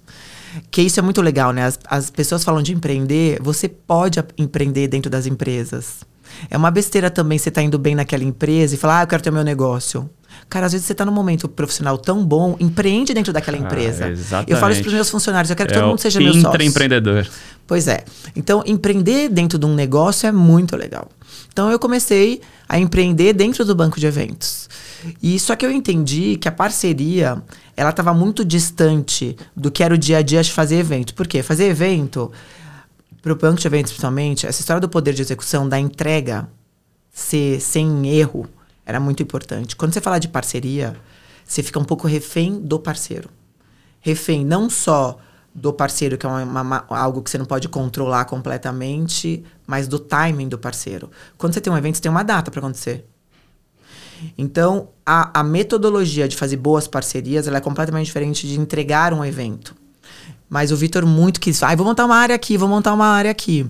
Que isso é muito legal, né? As, as pessoas falam de empreender, você pode empreender dentro das empresas. É uma besteira também você tá indo bem naquela empresa e falar, ah, eu quero ter meu negócio. Cara, às vezes você está num momento profissional tão bom, empreende dentro daquela ah, empresa. Ah, eu falo isso para os meus funcionários, eu quero que é todo mundo seja meu sócio. empreendedor. Pois é. Então, empreender dentro de um negócio é muito legal. Então, eu comecei a empreender dentro do banco de eventos. E só que eu entendi que a parceria, ela estava muito distante do que era o dia a dia de fazer evento. Por quê? Fazer evento para o banco de eventos, principalmente, essa história do poder de execução, da entrega ser sem erro, era muito importante. Quando você fala de parceria, você fica um pouco refém do parceiro. Refém não só do parceiro, que é uma, uma, algo que você não pode controlar completamente, mas do timing do parceiro. Quando você tem um evento, você tem uma data para acontecer. Então, a, a metodologia de fazer boas parcerias é completamente diferente de entregar um evento. Mas o Vitor muito quis, ah, vou montar uma área aqui, vou montar uma área aqui.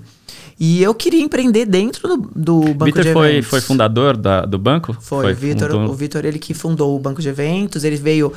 E eu queria empreender dentro do, do banco Victor de foi, eventos. foi fundador da, do banco? Foi, foi Vitor, o Vitor, ele que fundou o banco de eventos, ele veio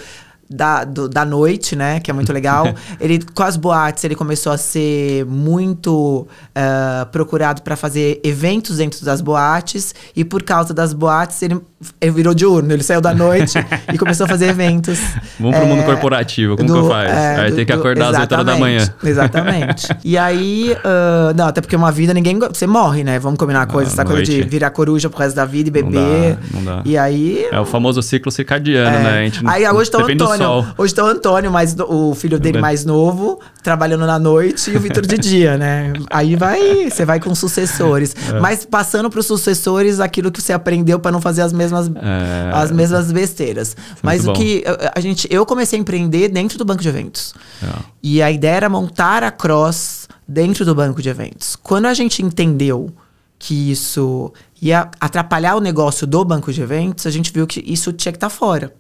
da, do, da noite, né? Que é muito legal. <laughs> ele, com as boates, ele começou a ser muito uh, procurado para fazer eventos dentro das boates. E por causa das boates, ele, ele virou diurno. Ele saiu da noite <laughs> e começou a fazer eventos. Vamos é, pro mundo corporativo, como do, que faz? É, aí do, tem que acordar do, às 8 horas da manhã. <laughs> Exatamente. e aí, uh, não, até porque uma vida ninguém. Você morre, né? Vamos combinar coisa, ah, essa coisa de virar coruja pro resto da vida e beber. Não dá, não dá. E aí. É o famoso ciclo circadiano, é, né? A gente, aí hoje tá o Antônio. Antônio. Hoje tá o Antônio, mas o filho dele mais novo, trabalhando na noite e o Vitor de dia, né? Aí vai, você vai com sucessores. É. Mas passando para os sucessores aquilo que você aprendeu para não fazer as mesmas, é. as mesmas besteiras. mas o que a gente, eu comecei a empreender dentro do banco de eventos. É. E a ideia era montar a Cross dentro do banco de eventos. Quando a gente entendeu que isso ia atrapalhar o negócio do banco de eventos, a gente viu que isso tinha que estar tá fora.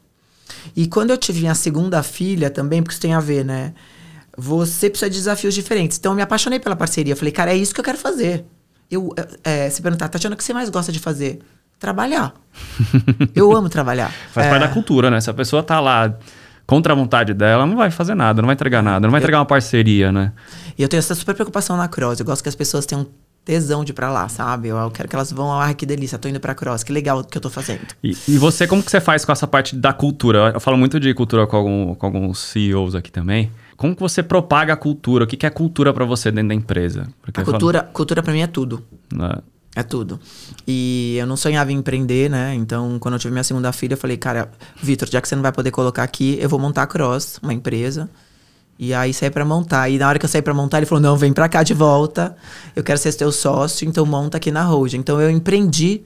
E quando eu tive minha segunda filha também, porque isso tem a ver, né? Você precisa de desafios diferentes. Então eu me apaixonei pela parceria. Falei, cara, é isso que eu quero fazer. Eu, é, se perguntar, Tatiana, o que você mais gosta de fazer? Trabalhar. <laughs> eu amo trabalhar. Faz é... parte da cultura, né? Se a pessoa tá lá contra a vontade dela, não vai fazer nada, não vai entregar nada, não vai entregar uma parceria, né? E eu tenho essa super preocupação na Cross. Eu gosto que as pessoas tenham tesão de ir pra lá, sabe? Eu, eu quero que elas vão, ah, que delícia, tô indo pra cross, que legal que eu tô fazendo. E, e você, como que você faz com essa parte da cultura? Eu falo muito de cultura com, algum, com alguns CEOs aqui também. Como que você propaga a cultura? O que, que é cultura para você dentro da empresa? Porque a cultura, falo... cultura para mim é tudo. É. é tudo. E eu não sonhava em empreender, né? Então, quando eu tive minha segunda filha, eu falei, cara, Vitor, já que você não vai poder colocar aqui, eu vou montar a Cross, uma empresa. E aí saí para montar. E na hora que eu saí para montar, ele falou: "Não, vem para cá de volta. Eu quero ser teu sócio, então monta aqui na Road". Então eu empreendi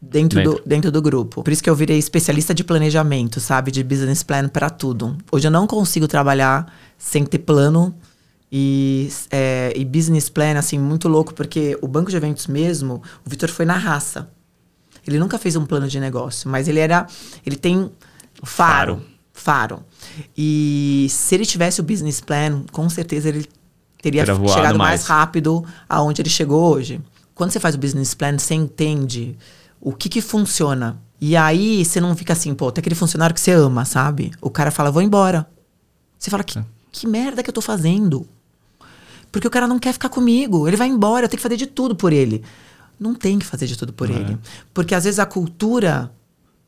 dentro do, dentro do grupo. Por isso que eu virei especialista de planejamento, sabe, de business plan para tudo. Hoje eu não consigo trabalhar sem ter plano e, é, e business plan assim muito louco porque o banco de eventos mesmo, o Vitor foi na raça. Ele nunca fez um plano de negócio, mas ele era, ele tem faro. faro. Faro. E se ele tivesse o business plan, com certeza ele teria chegado mais. mais rápido aonde ele chegou hoje. quando você faz o business plan, você entende o que que funciona. E aí você não fica assim, pô, tem aquele funcionário que você ama, sabe? O cara fala, vou embora. Você fala, que, É. que merda que eu tô fazendo? Porque o cara não quer ficar comigo. Ele vai embora, eu tenho que fazer de tudo por ele. Não tem que fazer de tudo por É. ele. Porque às vezes a cultura,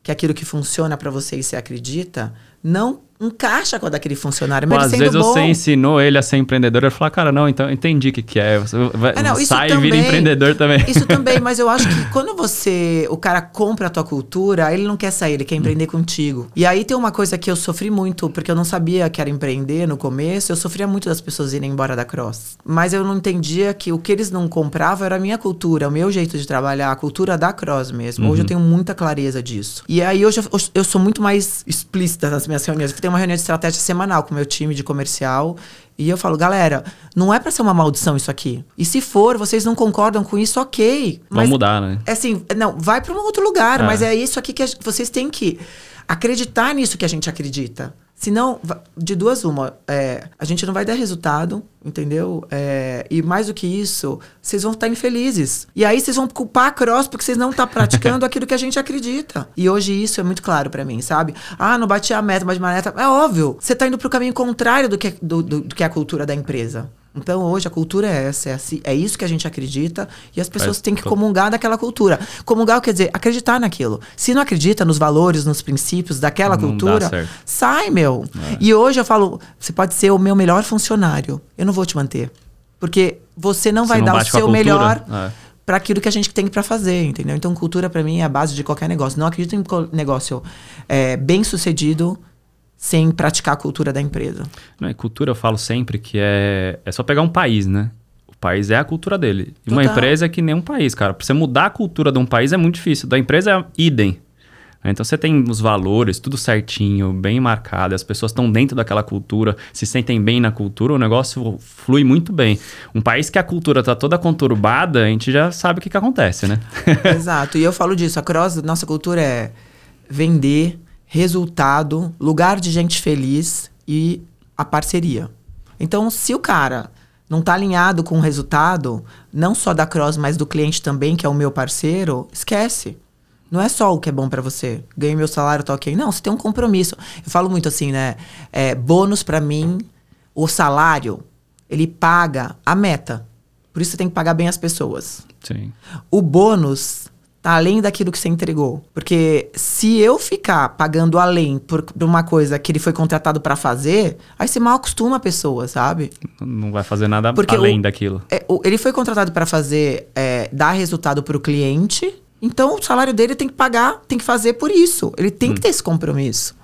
que é aquilo que funciona pra você e você acredita, não encaixa com a daquele funcionário. Pô, Mas às sendo vezes bom, você ensinou ele a ser empreendedor, ele fala, cara, não, então entendi o que, que é. Você vai, Ah, não, sai e vira também- empreendedor também. <laughs> Isso também, <laughs> mas eu acho que quando você. O cara compra a tua cultura, ele não quer sair, ele quer empreender contigo. E aí tem uma coisa que eu sofri muito, porque eu não sabia que era empreender no começo, eu sofria muito das pessoas irem embora da Cross. Mas eu não entendia que o que eles não compravam era a minha cultura, o meu jeito de trabalhar, a cultura da Cross mesmo. Hoje eu tenho muita clareza disso. E aí hoje eu, eu sou muito mais explícita nas minhas reuniões. Eu tenho uma reunião de estratégia semanal com o meu time de comercial. E eu falo, galera, não é pra ser uma maldição isso aqui. E se for, vocês não concordam com isso, ok. Vamos mudar, né? É assim, não, vai para um outro lugar, É. mas é isso aqui que a- vocês têm que acreditar nisso que a gente acredita. Senão, de duas uma, é, a gente não vai dar resultado, entendeu? É, e mais do que isso, vocês vão estar infelizes. E aí vocês vão culpar a cross porque vocês não estão praticando <laughs> aquilo que a gente acredita. E hoje isso é muito claro pra mim, sabe? Ah, não bati a meta, bati a meta. É óbvio, você tá indo pro caminho contrário do que, do, do- do que é a cultura da empresa. Então hoje a cultura é essa, é, assim, é isso que a gente acredita e as pessoas Faz têm que comungar daquela cultura. Comungar quer dizer acreditar naquilo. Se não acredita nos valores, nos princípios daquela Não cultura, sai, meu. É. E hoje eu falo, você pode ser o meu melhor funcionário. Eu não vou te manter. Porque você não vai não dar o seu melhor É. para aquilo que a gente tem para fazer, entendeu? Então, cultura para mim é a base de qualquer negócio. Não acredito em negócio é, bem sucedido sem praticar a cultura da empresa. Não, e cultura eu falo sempre que é, é só pegar um país, né? O país é a cultura dele. E uma Total. empresa é que nem um país, cara. Pra você mudar a cultura de um país é muito difícil. Da empresa é idem. Então você tem os valores, tudo certinho, bem marcado, as pessoas estão dentro daquela cultura, se sentem bem na cultura, o negócio flui muito bem. Um país que a cultura tá toda conturbada, a gente já sabe o que, que acontece, né? <laughs> Exato. E eu falo disso. A Cross, nossa cultura é vender, resultado, lugar de gente feliz e a parceria. Então, se o cara não tá alinhado com o resultado, não só da Cross, mas do cliente também, que é o meu parceiro, esquece. Não é só o que é bom pra você. Ganhei meu salário, tá ok. Não, você tem um compromisso. Eu falo muito assim, né? É, bônus pra mim, o salário, ele paga a meta. Por isso você tem que pagar bem as pessoas Sim. o bônus tá além daquilo que você entregou. Porque se eu ficar pagando além por, uma coisa que ele foi contratado pra fazer, aí você mal acostuma a pessoa, sabe? Não vai fazer nada Porque além o- daquilo. É, o- ele foi contratado pra fazer, é, dar resultado pro cliente, então o salário dele tem que pagar, tem que fazer por isso. Ele tem que ter esse compromisso.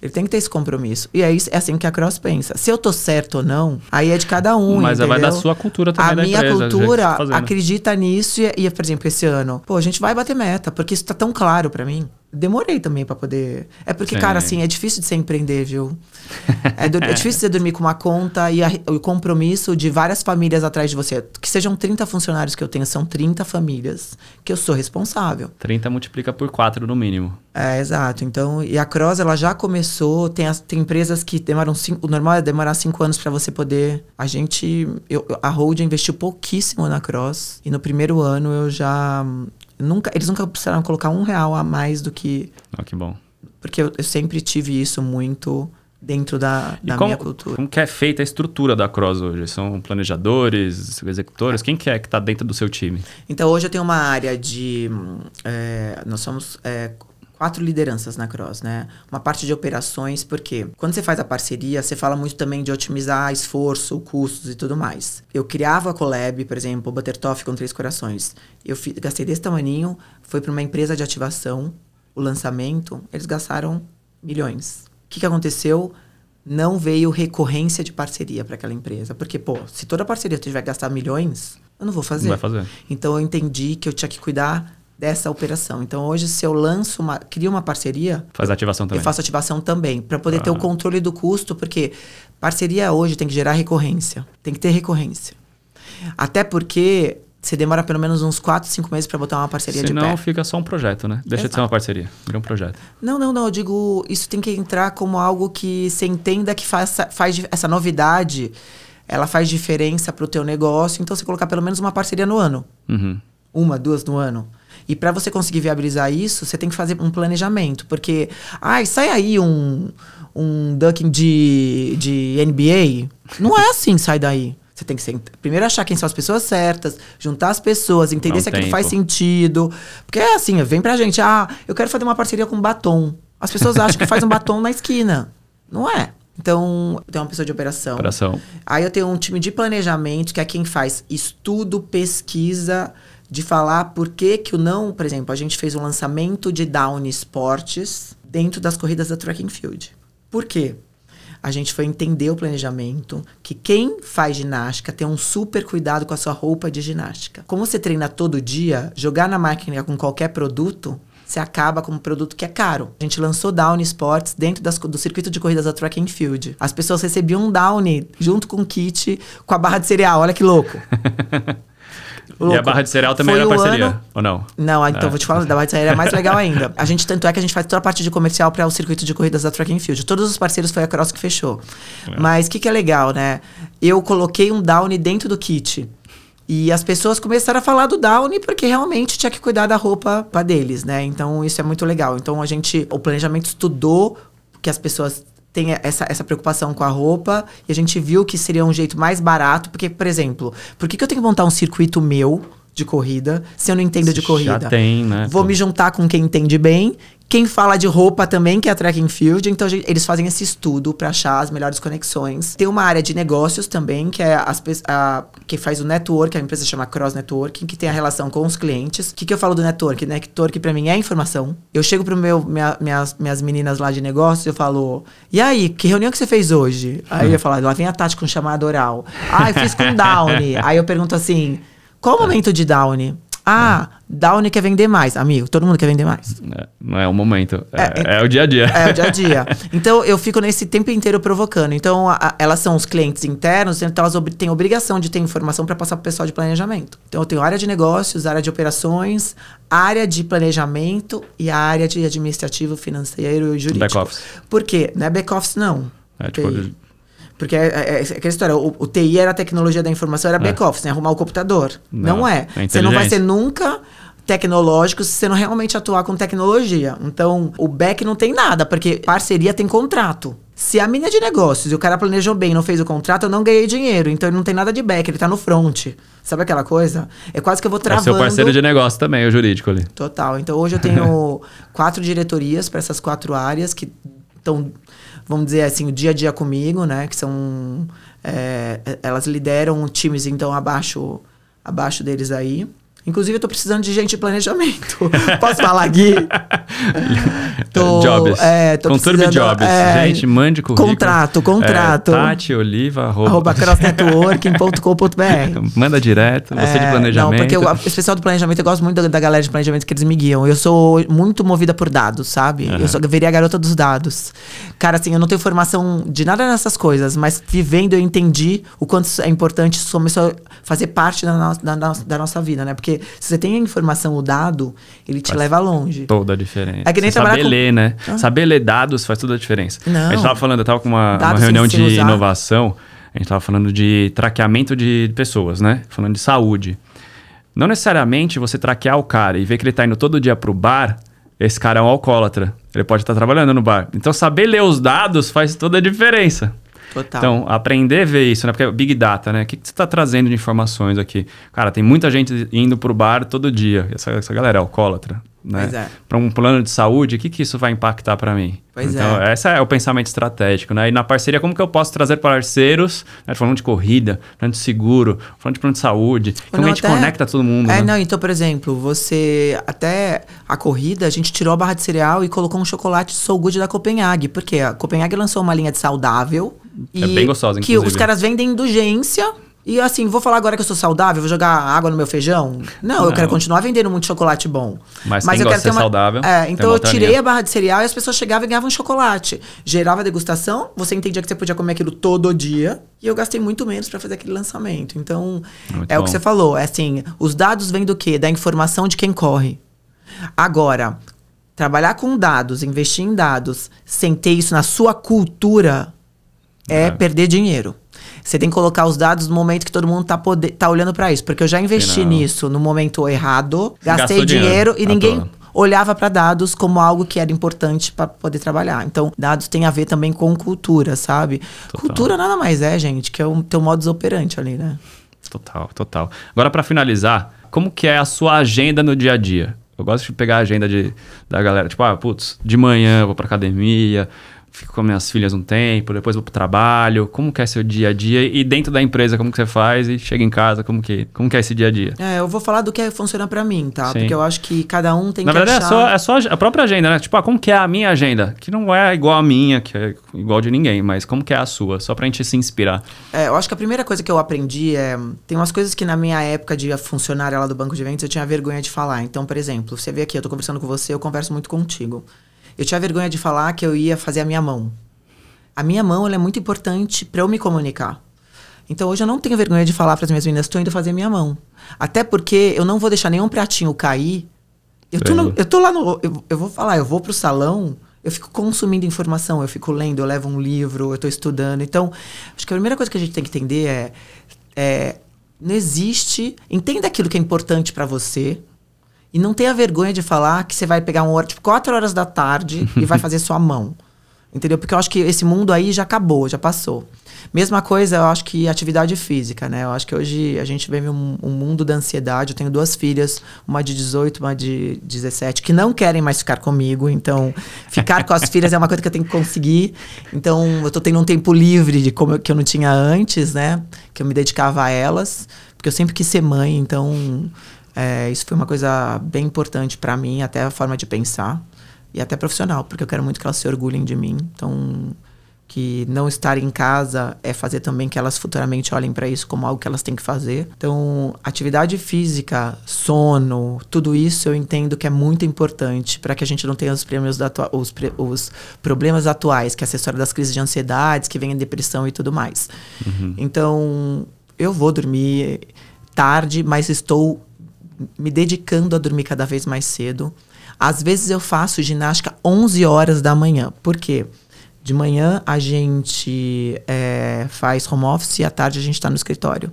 Ele tem que ter esse compromisso. E é, isso, é assim que a Cross pensa. Se eu tô certo ou não, aí é de cada um. Mas vai entendeu? da sua cultura também A da minha empresa, cultura acredita nisso e, e, por exemplo, esse ano, pô, a gente vai bater meta, porque isso tá tão claro pra mim. Demorei também pra poder. É porque, Sim. cara, assim, é difícil de você empreender, viu? É, é difícil você dormir com uma conta e a- o compromisso de várias famílias atrás de você. Que sejam 30 funcionários que eu tenho, são 30 famílias que eu sou responsável. 30 multiplica por 4 no mínimo. É, exato. Então, e a Cross, ela já começou. Tem, as- tem empresas que demoram cinco. O normal é demorar cinco anos para você poder. A gente. Eu, eu- a Hold investiu pouquíssimo na Cross. E no primeiro ano eu já. Nunca, eles nunca precisaram colocar um real a mais do que. Ó, que bom. Porque eu, eu sempre tive isso muito dentro da, da como, minha cultura. como que é feita a estrutura da Cross hoje? São planejadores, executores? Quem que é que tá dentro do seu time? Então hoje eu tenho uma área de. hum, é, nós somos é, quatro lideranças na Cross, né? Uma parte de operações, porque quando você faz a parceria, você fala muito também de otimizar esforço, custos e tudo mais. Eu criava a Collab, por exemplo, Buttertoff com Três Corações. Eu gastei desse tamaninho, foi para uma empresa de ativação, o lançamento, eles gastaram milhões. O que, que aconteceu? Não veio recorrência de parceria para aquela empresa. Porque, pô, se toda parceria tiver que gastar milhões, eu não vou fazer. Não vai fazer. Então eu entendi que eu tinha que cuidar dessa operação. Então hoje, se eu lanço uma, crio uma parceria, Faz ativação também. eu faço ativação também, para poder ter o Ah. controle do custo, porque parceria hoje tem que gerar recorrência. Tem que ter recorrência. Até porque você demora pelo menos uns 4, 5 meses para botar uma parceria de Senão pé. fica só um projeto, né? Deixa de ser uma parceria. Vira um projeto. Não, não, não. Eu digo, isso tem que entrar como algo que você entenda que faça, faz essa novidade, ela faz diferença para o teu negócio. Então, você colocar pelo menos uma parceria no ano. Uhum. Uma, duas no ano. E para você conseguir viabilizar isso, você tem que fazer um planejamento. Porque, ai, sai aí um, um ducking de, de NBA. Não é assim, sai daí. Você tem que ser, primeiro achar quem são as pessoas certas, juntar as pessoas, entender se aquilo tempo. faz sentido. Porque é assim, vem pra gente, ah, eu quero fazer uma parceria com batom. As pessoas acham que faz um batom na esquina. Não é. Então, tem uma pessoa de operação. Operação. Aí eu tenho um time de planejamento, que é quem faz estudo, pesquisa, de falar por que que o não... Por exemplo, a gente fez um lançamento de Down Esportes dentro das corridas da Track and Field. Por quê? A gente foi entender o planejamento, que quem faz ginástica tem um super cuidado com a sua roupa de ginástica. Como você treina todo dia, jogar na máquina com qualquer produto, você acaba com um produto que é caro. A gente lançou Down Sports dentro das- do circuito de corridas da Track and Field. As pessoas recebiam um Downy junto com o kit, com a barra de cereal. Olha que louco. <laughs> E a Louco. barra de cereal também Foi era parceria, ano- ou não? Não, então É. vou te falar, da barra de cereal é mais legal ainda. A gente, tanto é que a gente faz toda a parte de comercial para o circuito de corridas da Track and Field. Todos os parceiros foi a Cross que fechou. Mas o que, que é legal, né? Eu coloquei um Downy dentro do kit. E as pessoas começaram a falar do Downy porque realmente tinha que cuidar da roupa pra deles, né? Então isso é muito legal. Então a gente, o planejamento estudou que as pessoas têm essa, essa preocupação com a roupa e a gente viu que seria um jeito mais barato. Porque, por exemplo, por que, que eu tenho que montar um circuito meu de corrida se eu não entendo de Já corrida? tem, né? Vou me juntar com quem entende bem. Quem fala de roupa também, que é a Track and Field. Então, gente- eles fazem esse estudo para achar as melhores conexões. Tem uma área de negócios também, que é as, a, que faz o network, a empresa chama Cross Networking, que tem a relação com os clientes. O que, que eu falo do network? Network para mim é informação. Eu chego pro meu, minha- minhas, minhas meninas lá de negócios e eu falo, e aí, que reunião que você fez hoje? Aí eu falo, lá vem a Tati com chamada oral. Ah, eu fiz com Downy. <laughs> aí eu pergunto assim, qual o momento de Downy? Ah, Downy quer vender mais. Amigo, todo mundo quer vender mais. É, não é o momento. É, É, é o dia a dia. É o dia a dia. <laughs> Então eu fico nesse tempo inteiro provocando. Então a- a- elas são os clientes internos, então elas ob- têm obrigação de ter informação para passar para o pessoal de planejamento. Então eu tenho área de negócios, área de operações, área de planejamento e área de administrativo, financeiro e jurídico. Back-office. Por quê? Não é back-office, não. É, tipo, TI. Porque é, é- é aquela história, o, o TI era a tecnologia da informação, era back-office, né? Arrumar o computador. Não, Não, é. é Você não vai ser nunca tecnológico se você não realmente atuar com tecnologia. Então, o back não tem nada, porque parceria tem contrato. Se a minha é de negócios e o cara planejou bem e não fez o contrato, eu não ganhei dinheiro. Então, ele não tem nada de back, ele tá no front. Sabe aquela coisa? É quase que eu vou é travando... seu parceiro de negócio também, o jurídico ali. Total. Então hoje eu tenho <laughs> quatro diretorias para essas quatro áreas que estão, vamos dizer assim, o dia a dia comigo, né? Que são. é, elas lideram times, então, abaixo, abaixo deles aí. Inclusive, eu tô precisando de gente de planejamento. <laughs> Posso falar aqui? <laughs> Tô- Jobs. É, tô Conturbe Jobs. é, Gente, mande currículo. Contrato, contrato. É, Tati Oliva, arroba, Arroba crossnetworking.com.br. <laughs> Manda direto, você de É, planejamento. Não, porque o esse pessoal do planejamento, eu gosto muito da, da galera de planejamento que eles me guiam. Eu sou muito movida por dados, sabe? Eu sou, virei a garota dos dados. Cara, assim, eu não tenho formação de nada nessas coisas, mas vivendo eu entendi o quanto é importante, isso começou a fazer parte da, no- da, da nossa vida, né? Porque se você tem a informação, o dado, ele te Faz leva longe. Toda a diferença. É que nem saber com- ler, né? Ah. Saber ler dados faz toda a diferença. Não. A gente tava falando, eu tava com uma, uma reunião de usar. inovação, a gente tava falando de traqueamento de pessoas, né? Falando de saúde. Não necessariamente você traquear o cara e ver que ele tá indo todo dia pro bar, esse cara é um alcoólatra. Ele pode estar trabalhando no bar. Então, saber ler os dados faz toda a diferença. Total. Então, aprender a ver isso, né? Porque é Big Data, né? O que, que você está trazendo de informações aqui? Cara, tem muita gente indo pro bar todo dia. Essa, essa galera é alcoólatra, né? É. Para um plano de saúde, o que, que isso vai impactar para mim? Pois então, é. esse é o pensamento estratégico, né? E na parceria, como que eu posso trazer parceiros, né? falando de corrida, falando de seguro, falando de plano de saúde, como Não, a gente até- conecta todo mundo, É, né? não, então, por exemplo, você. Até a corrida, a gente tirou a barra de cereal e colocou um chocolate So Good da Copenhague. Porque a Copenhague lançou uma linha de saudável. É e bem gostosa, Que inclusive. os caras vendem indulgência. E assim, vou falar agora que eu sou saudável, vou jogar água no meu feijão? Não, eu Não. quero continuar vendendo muito chocolate bom. Mas quem eu quero ter uma... saudável, É, então eu tirei a barra de cereal e as pessoas chegavam e ganhavam chocolate. Gerava degustação, você entendia que você podia comer aquilo todo dia. E eu gastei muito menos para fazer aquele lançamento. Então, Muito é o bom. que você falou. É assim, os dados vêm do quê? Da informação de quem corre. Agora, trabalhar com dados, investir em dados, sem ter isso na sua cultura, é, É. perder dinheiro. Você tem que colocar os dados no momento que todo mundo tá, poder, tá olhando para isso. Porque eu já investi Não. nisso no momento errado, gastei dinheiro, dinheiro e ninguém toa. olhava para dados como algo que era importante para poder trabalhar. Então, dados tem a ver também com cultura, sabe? Total. Cultura nada mais é, gente, que é o teu modus operandi ali, né? Total, total. Agora, pra finalizar, como que é a sua agenda no dia a dia? Eu gosto de pegar a agenda de, da galera, tipo, ah, putz, de manhã eu vou pra academia, fico com minhas filhas um tempo, depois vou pro trabalho. Como que é seu dia a dia? E dentro da empresa, como que você faz? E chega em casa, como que, como que é esse dia a dia? É, eu vou falar do que funciona para mim, tá? Sim. Porque eu acho que cada um tem Na que verdade, achar... é, só, é só a própria agenda, né? Tipo, ah, como que é a minha agenda? Que não é igual a minha, que é igual de ninguém, mas como que é a sua? Só pra gente se inspirar. É, eu acho que a primeira coisa que eu aprendi é. Tem umas coisas que na minha época de funcionária lá do banco de eventos eu tinha vergonha de falar. Então, por exemplo, você vê aqui, eu tô conversando com você, eu converso muito contigo. Eu tinha vergonha de falar que eu ia fazer a minha mão. A minha mão ela é muito importante para eu me comunicar. Então hoje eu não tenho vergonha de falar para as minhas meninas, estou indo fazer a minha mão. Até porque eu não vou deixar nenhum pratinho cair. Eu tô, no- eu tô lá no. Eu, eu vou falar, eu vou pro salão, eu fico consumindo informação, eu fico lendo, eu levo um livro, eu tô estudando. Então, acho que a primeira coisa que a gente tem que entender é. é não existe. Entenda aquilo que é importante para você. E não tenha vergonha de falar que você vai pegar uma hora, tipo, 4 horas da tarde e vai <laughs> fazer sua mão. Entendeu? Porque eu acho que esse mundo aí já acabou, já passou. Mesma coisa, eu acho que atividade física, né? Eu acho que hoje a gente vive um, um mundo da ansiedade. Eu tenho duas filhas, uma de 18, uma de 17, que não querem mais ficar comigo. Então, <laughs> ficar com as filhas é uma coisa que eu tenho que conseguir. Então, eu tô tendo um tempo livre de como eu, que eu não tinha antes, né? Que eu me dedicava a elas. Porque eu sempre quis ser mãe, então é, isso foi uma coisa bem importante para mim, até a forma de pensar e até profissional, porque eu quero muito que elas se orgulhem de mim. Então, que não estar em casa é fazer também que elas futuramente olhem para isso como algo que elas têm que fazer. Então, atividade física, sono, tudo isso eu entendo que é muito importante para que a gente não tenha os, prêmios da atua- os, os problemas atuais, que é história das crises de ansiedades, que vem a depressão e tudo mais. Então, eu vou dormir tarde, mas estou me dedicando a dormir cada vez mais cedo. Às vezes eu faço ginástica 11 horas da manhã. Por quê? De manhã a gente é, faz home office e à tarde a gente está no escritório.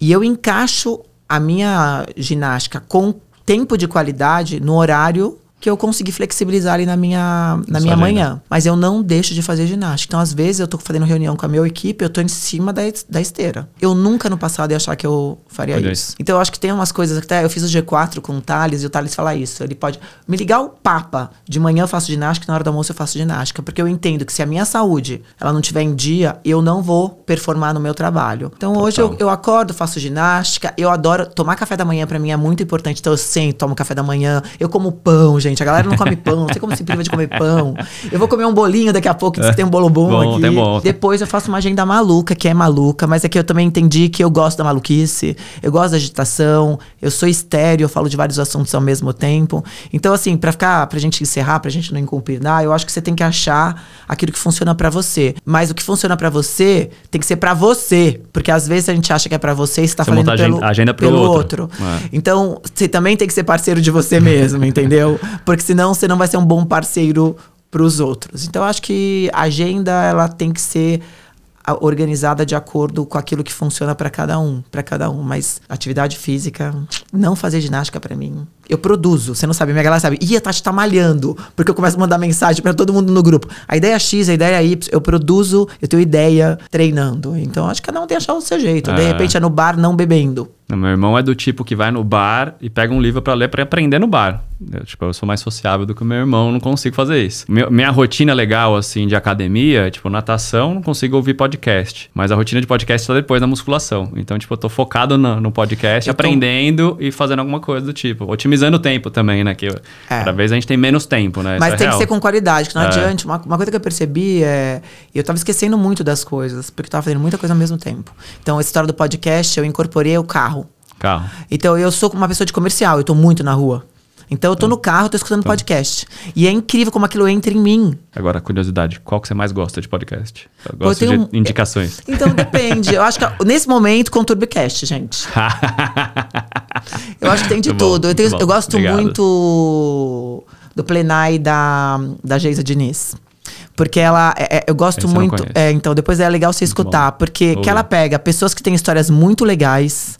E eu encaixo a minha ginástica com tempo de qualidade no horário que eu consegui flexibilizar ali na minha, na Sua minha agenda. manhã. Mas eu não deixo de fazer ginástica. Então, às vezes, eu tô fazendo reunião com a minha equipe, eu tô em cima da, da esteira. Eu nunca no passado ia achar que eu faria Olha isso. isso. Então, eu acho que tem umas coisas que até eu fiz o G4 com o Thales e o Thales fala isso. Ele pode me ligar o Papa. De manhã eu faço ginástica, na hora do almoço eu faço ginástica. Porque eu entendo que se a minha saúde ela não tiver em dia, eu não vou performar no meu trabalho. Então, hoje eu, eu acordo, faço ginástica. Eu adoro tomar café da manhã, pra mim é muito importante. Então, eu sento, tomo café da manhã. Eu como pão, gente. A galera não come pão, não sei como se priva de comer pão. Eu vou comer um bolinho daqui a pouco, diz que tem um bolo bom, Bom, aqui. tem bom. Depois eu faço uma agenda maluca, que é maluca, mas é que eu também entendi que eu gosto da maluquice, eu gosto da agitação, eu sou estéreo, eu falo de vários assuntos ao mesmo tempo. Então, assim, pra ficar, pra gente encerrar, pra gente não incompinar, eu acho que você tem que achar aquilo que funciona pra você. Mas o que funciona pra você tem que ser pra você. Porque às vezes a gente acha que é pra você e você tá Você a pelo, agenda- agenda pelo outro. outro. É. Então, você também tem que ser parceiro de você mesmo, entendeu? <laughs> Porque senão você não vai ser um bom parceiro pros outros. Então, acho que a agenda ela tem que ser a- organizada de acordo com aquilo que funciona para cada um, para cada um, mas atividade física, não fazer ginástica para mim. Eu produzo, você não sabe, minha galera sabe. Ih, a Tati tá malhando, porque eu começo a mandar mensagem para todo mundo no grupo. A ideia é X, a ideia é Y, eu produzo, eu tenho ideia treinando. Então, acho que cada um tem que achar o seu jeito. De É. repente é no bar não bebendo. Meu irmão é do tipo que vai no bar e pega um livro pra ler pra aprender no bar. Eu, tipo, eu sou mais sociável do que o meu irmão, não consigo fazer isso. Meu- minha rotina legal, assim, de academia, tipo, natação, não consigo ouvir podcast. Mas a rotina de podcast tá depois da musculação. Então, tipo, eu tô focado no, no podcast, Eu tô- aprendendo e fazendo alguma coisa do tipo. Otimizando o tempo também, né? Que É. cada vez a gente tem menos tempo, né? Mas é tem real. que ser com qualidade, que não É. adianta. Uma, uma coisa que eu percebi é. Eu tava esquecendo muito das coisas, porque eu tava fazendo muita coisa ao mesmo tempo. Então, essa história do podcast, eu incorporei o carro. Carro. Então, eu sou uma pessoa de comercial, eu tô muito na rua. Então, eu tô no carro, tô escutando podcast. E é incrível como aquilo entra em mim. Agora, curiosidade, qual que você mais gosta de podcast? Eu eu gosto tenho de indicações. <laughs> Então, depende. Eu acho que nesse momento, com o Turbicast, gente. <laughs> Eu acho que tem de Muito bom, tudo. Eu, tenho- eu bom. gosto Obrigado. muito do Plenai da, da Geisa Diniz. Porque ela. é- é- eu gosto eu muito. conheço. É, então, depois é legal você escutar. Porque que ela pega pessoas que têm histórias muito legais.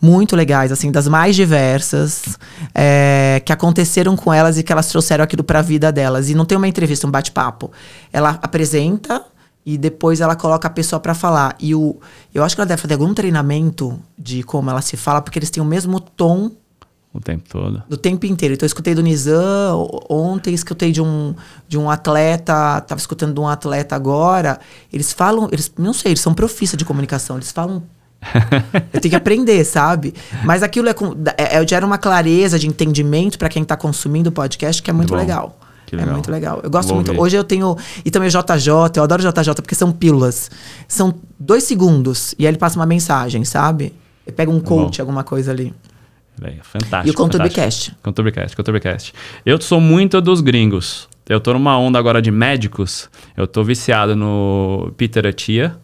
Muito legais, assim, das mais diversas, é, que aconteceram com elas e que elas trouxeram aquilo pra vida delas. E não tem uma entrevista, um bate-papo. Ela apresenta e depois ela coloca a pessoa pra falar. E o, eu acho que ela deve fazer algum treinamento de como ela se fala, porque eles têm o mesmo tom O tempo todo. do tempo inteiro. Então, eu escutei do Nizam, ontem escutei de um, de um atleta, tava escutando de um atleta agora. Eles falam, eles, não sei, eles são profissa de comunicação, eles falam. <laughs> eu tenho que aprender, sabe? Mas aquilo é, é, é gera uma clareza de entendimento para quem tá consumindo o podcast que é muito bom. legal. Que É legal. muito legal. Eu gosto Vou muito. ouvir. Hoje eu tenho. E também o JJ, eu adoro o JJ, porque são pílulas. São dois segundos. E aí ele passa uma mensagem, sabe? Ele pega um coach, alguma coisa ali. Fantástico. E o Contubecast. fantástico. Contubecast, Contubecast. Eu sou muito dos gringos. Eu tô numa onda agora de médicos. Eu tô viciado no Peter Atia,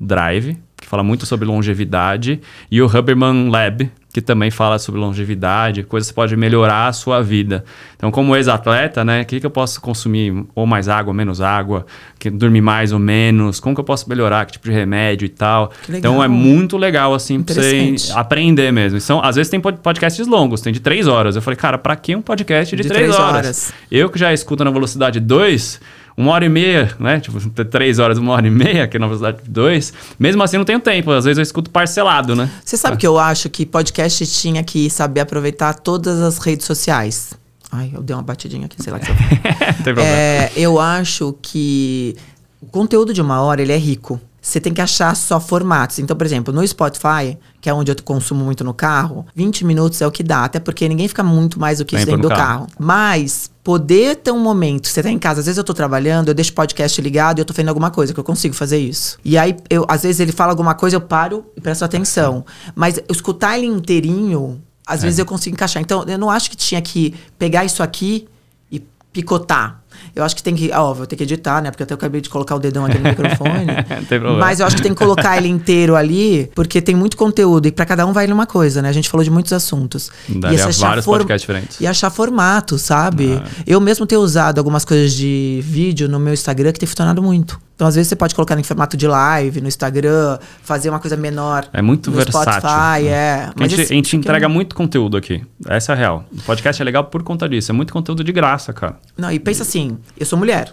Drive, fala muito sobre longevidade, e o Huberman Lab, que também fala sobre longevidade, coisas que pode melhorar a sua vida. Então, como ex-atleta, né, o que, que eu posso consumir? Ou mais água, ou menos água? Que, dormir mais ou menos? Como que eu posso melhorar? Que tipo de remédio e tal? Então, é muito legal, assim, pra você aprender mesmo. São, às vezes tem pod- podcasts longos, tem de três horas. Eu falei, cara, pra que um podcast de, De três, três horas? horas. Eu que já escuto na velocidade 2, uma hora e meia, né? Tipo, <laughs> três horas, uma hora e meia, aqui na velocidade 2. Mesmo assim, não tenho tempo. Às vezes eu escuto parcelado, né? Você sabe que eu acho que podcast tinha que saber aproveitar todas as redes sociais. Ai, eu dei uma batidinha aqui, sei lá. Que eu... <laughs> não tem problema. é, eu acho que o conteúdo de uma hora ele é rico. Você tem que achar só formatos. Então, por exemplo, no Spotify, que é onde eu consumo muito no carro, 20 minutos é o que dá, até porque ninguém fica muito mais do que isso dentro do carro. carro. Mas poder ter um momento, você tá em casa, às vezes eu tô trabalhando, eu deixo o podcast ligado e eu tô fazendo alguma coisa, que eu consigo fazer isso. E aí, eu, às vezes ele fala alguma coisa, eu paro e presto atenção. Mas eu escutar ele inteirinho, às É. vezes eu consigo encaixar. Então, eu não acho que tinha que pegar isso aqui e picotar. Eu acho que tem que. Ó, vou ter que editar, né? Porque até eu acabei de colocar o dedão aqui no <laughs> microfone. Não tem problema. Mas eu acho que tem que colocar ele inteiro ali, porque tem muito conteúdo. E pra cada um vai numa coisa, né? A gente falou de muitos assuntos. Daria E achar vários form- podcasts diferentes. E achar formato, sabe? Ah. Eu mesmo tenho usado algumas coisas de vídeo no meu Instagram que tem funcionado muito. Então, às vezes, você pode colocar em formato de live no Instagram, fazer uma coisa menor. É muito versátil. Spotify, é. Porque A gente, esse- a gente é entrega um- muito conteúdo aqui. Essa é a real. O podcast é legal por conta disso. É muito conteúdo de graça, cara. Não, e pensa assim, eu sou mulher.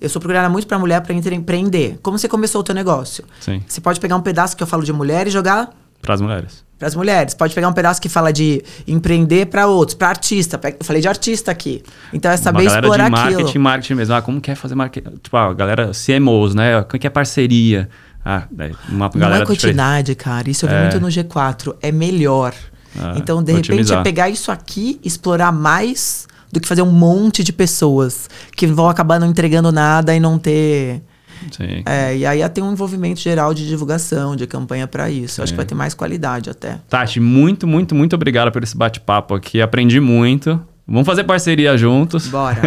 Eu sou programada muito pra mulher empre- empreender. Como você começou o teu negócio? Sim. Você pode pegar um pedaço que eu falo de mulher e jogar Para as mulheres. para as mulheres. Pode pegar um pedaço que fala de empreender pra outros, pra artista. Eu falei de artista aqui. Então é saber Uma galera explorar de marketing, aquilo. marketing mesmo. Ah, como que é fazer marketing? Tipo, a galera CMOs, né? Como que é parceria? Ah, é uma Não galera é quantidade, cara. Isso eu vi É. muito no G4. É melhor. Ah, então, de repente, otimizar. é pegar isso aqui, explorar mais do que fazer um monte de pessoas que vão acabar não entregando nada e não ter. Sim. É, e aí ter um envolvimento geral de divulgação, de campanha pra isso. Acho que vai ter mais qualidade até. Tati, muito, muito, muito obrigado por esse bate-papo aqui. Aprendi muito. Vamos fazer parceria juntos. Bora.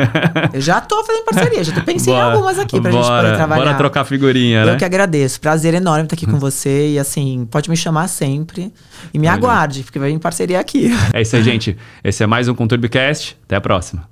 Eu já tô fazendo parceria, já tô pensando em algumas aqui pra gente bora, poder trabalhar. Bora trocar figurinha, Eu né? que agradeço. Prazer enorme estar aqui com <laughs> você. E assim, pode me chamar sempre. E me Valeu. aguarde, porque vai vir parceria aqui. É isso aí, gente. Esse é mais um Conturbicast. Até a próxima.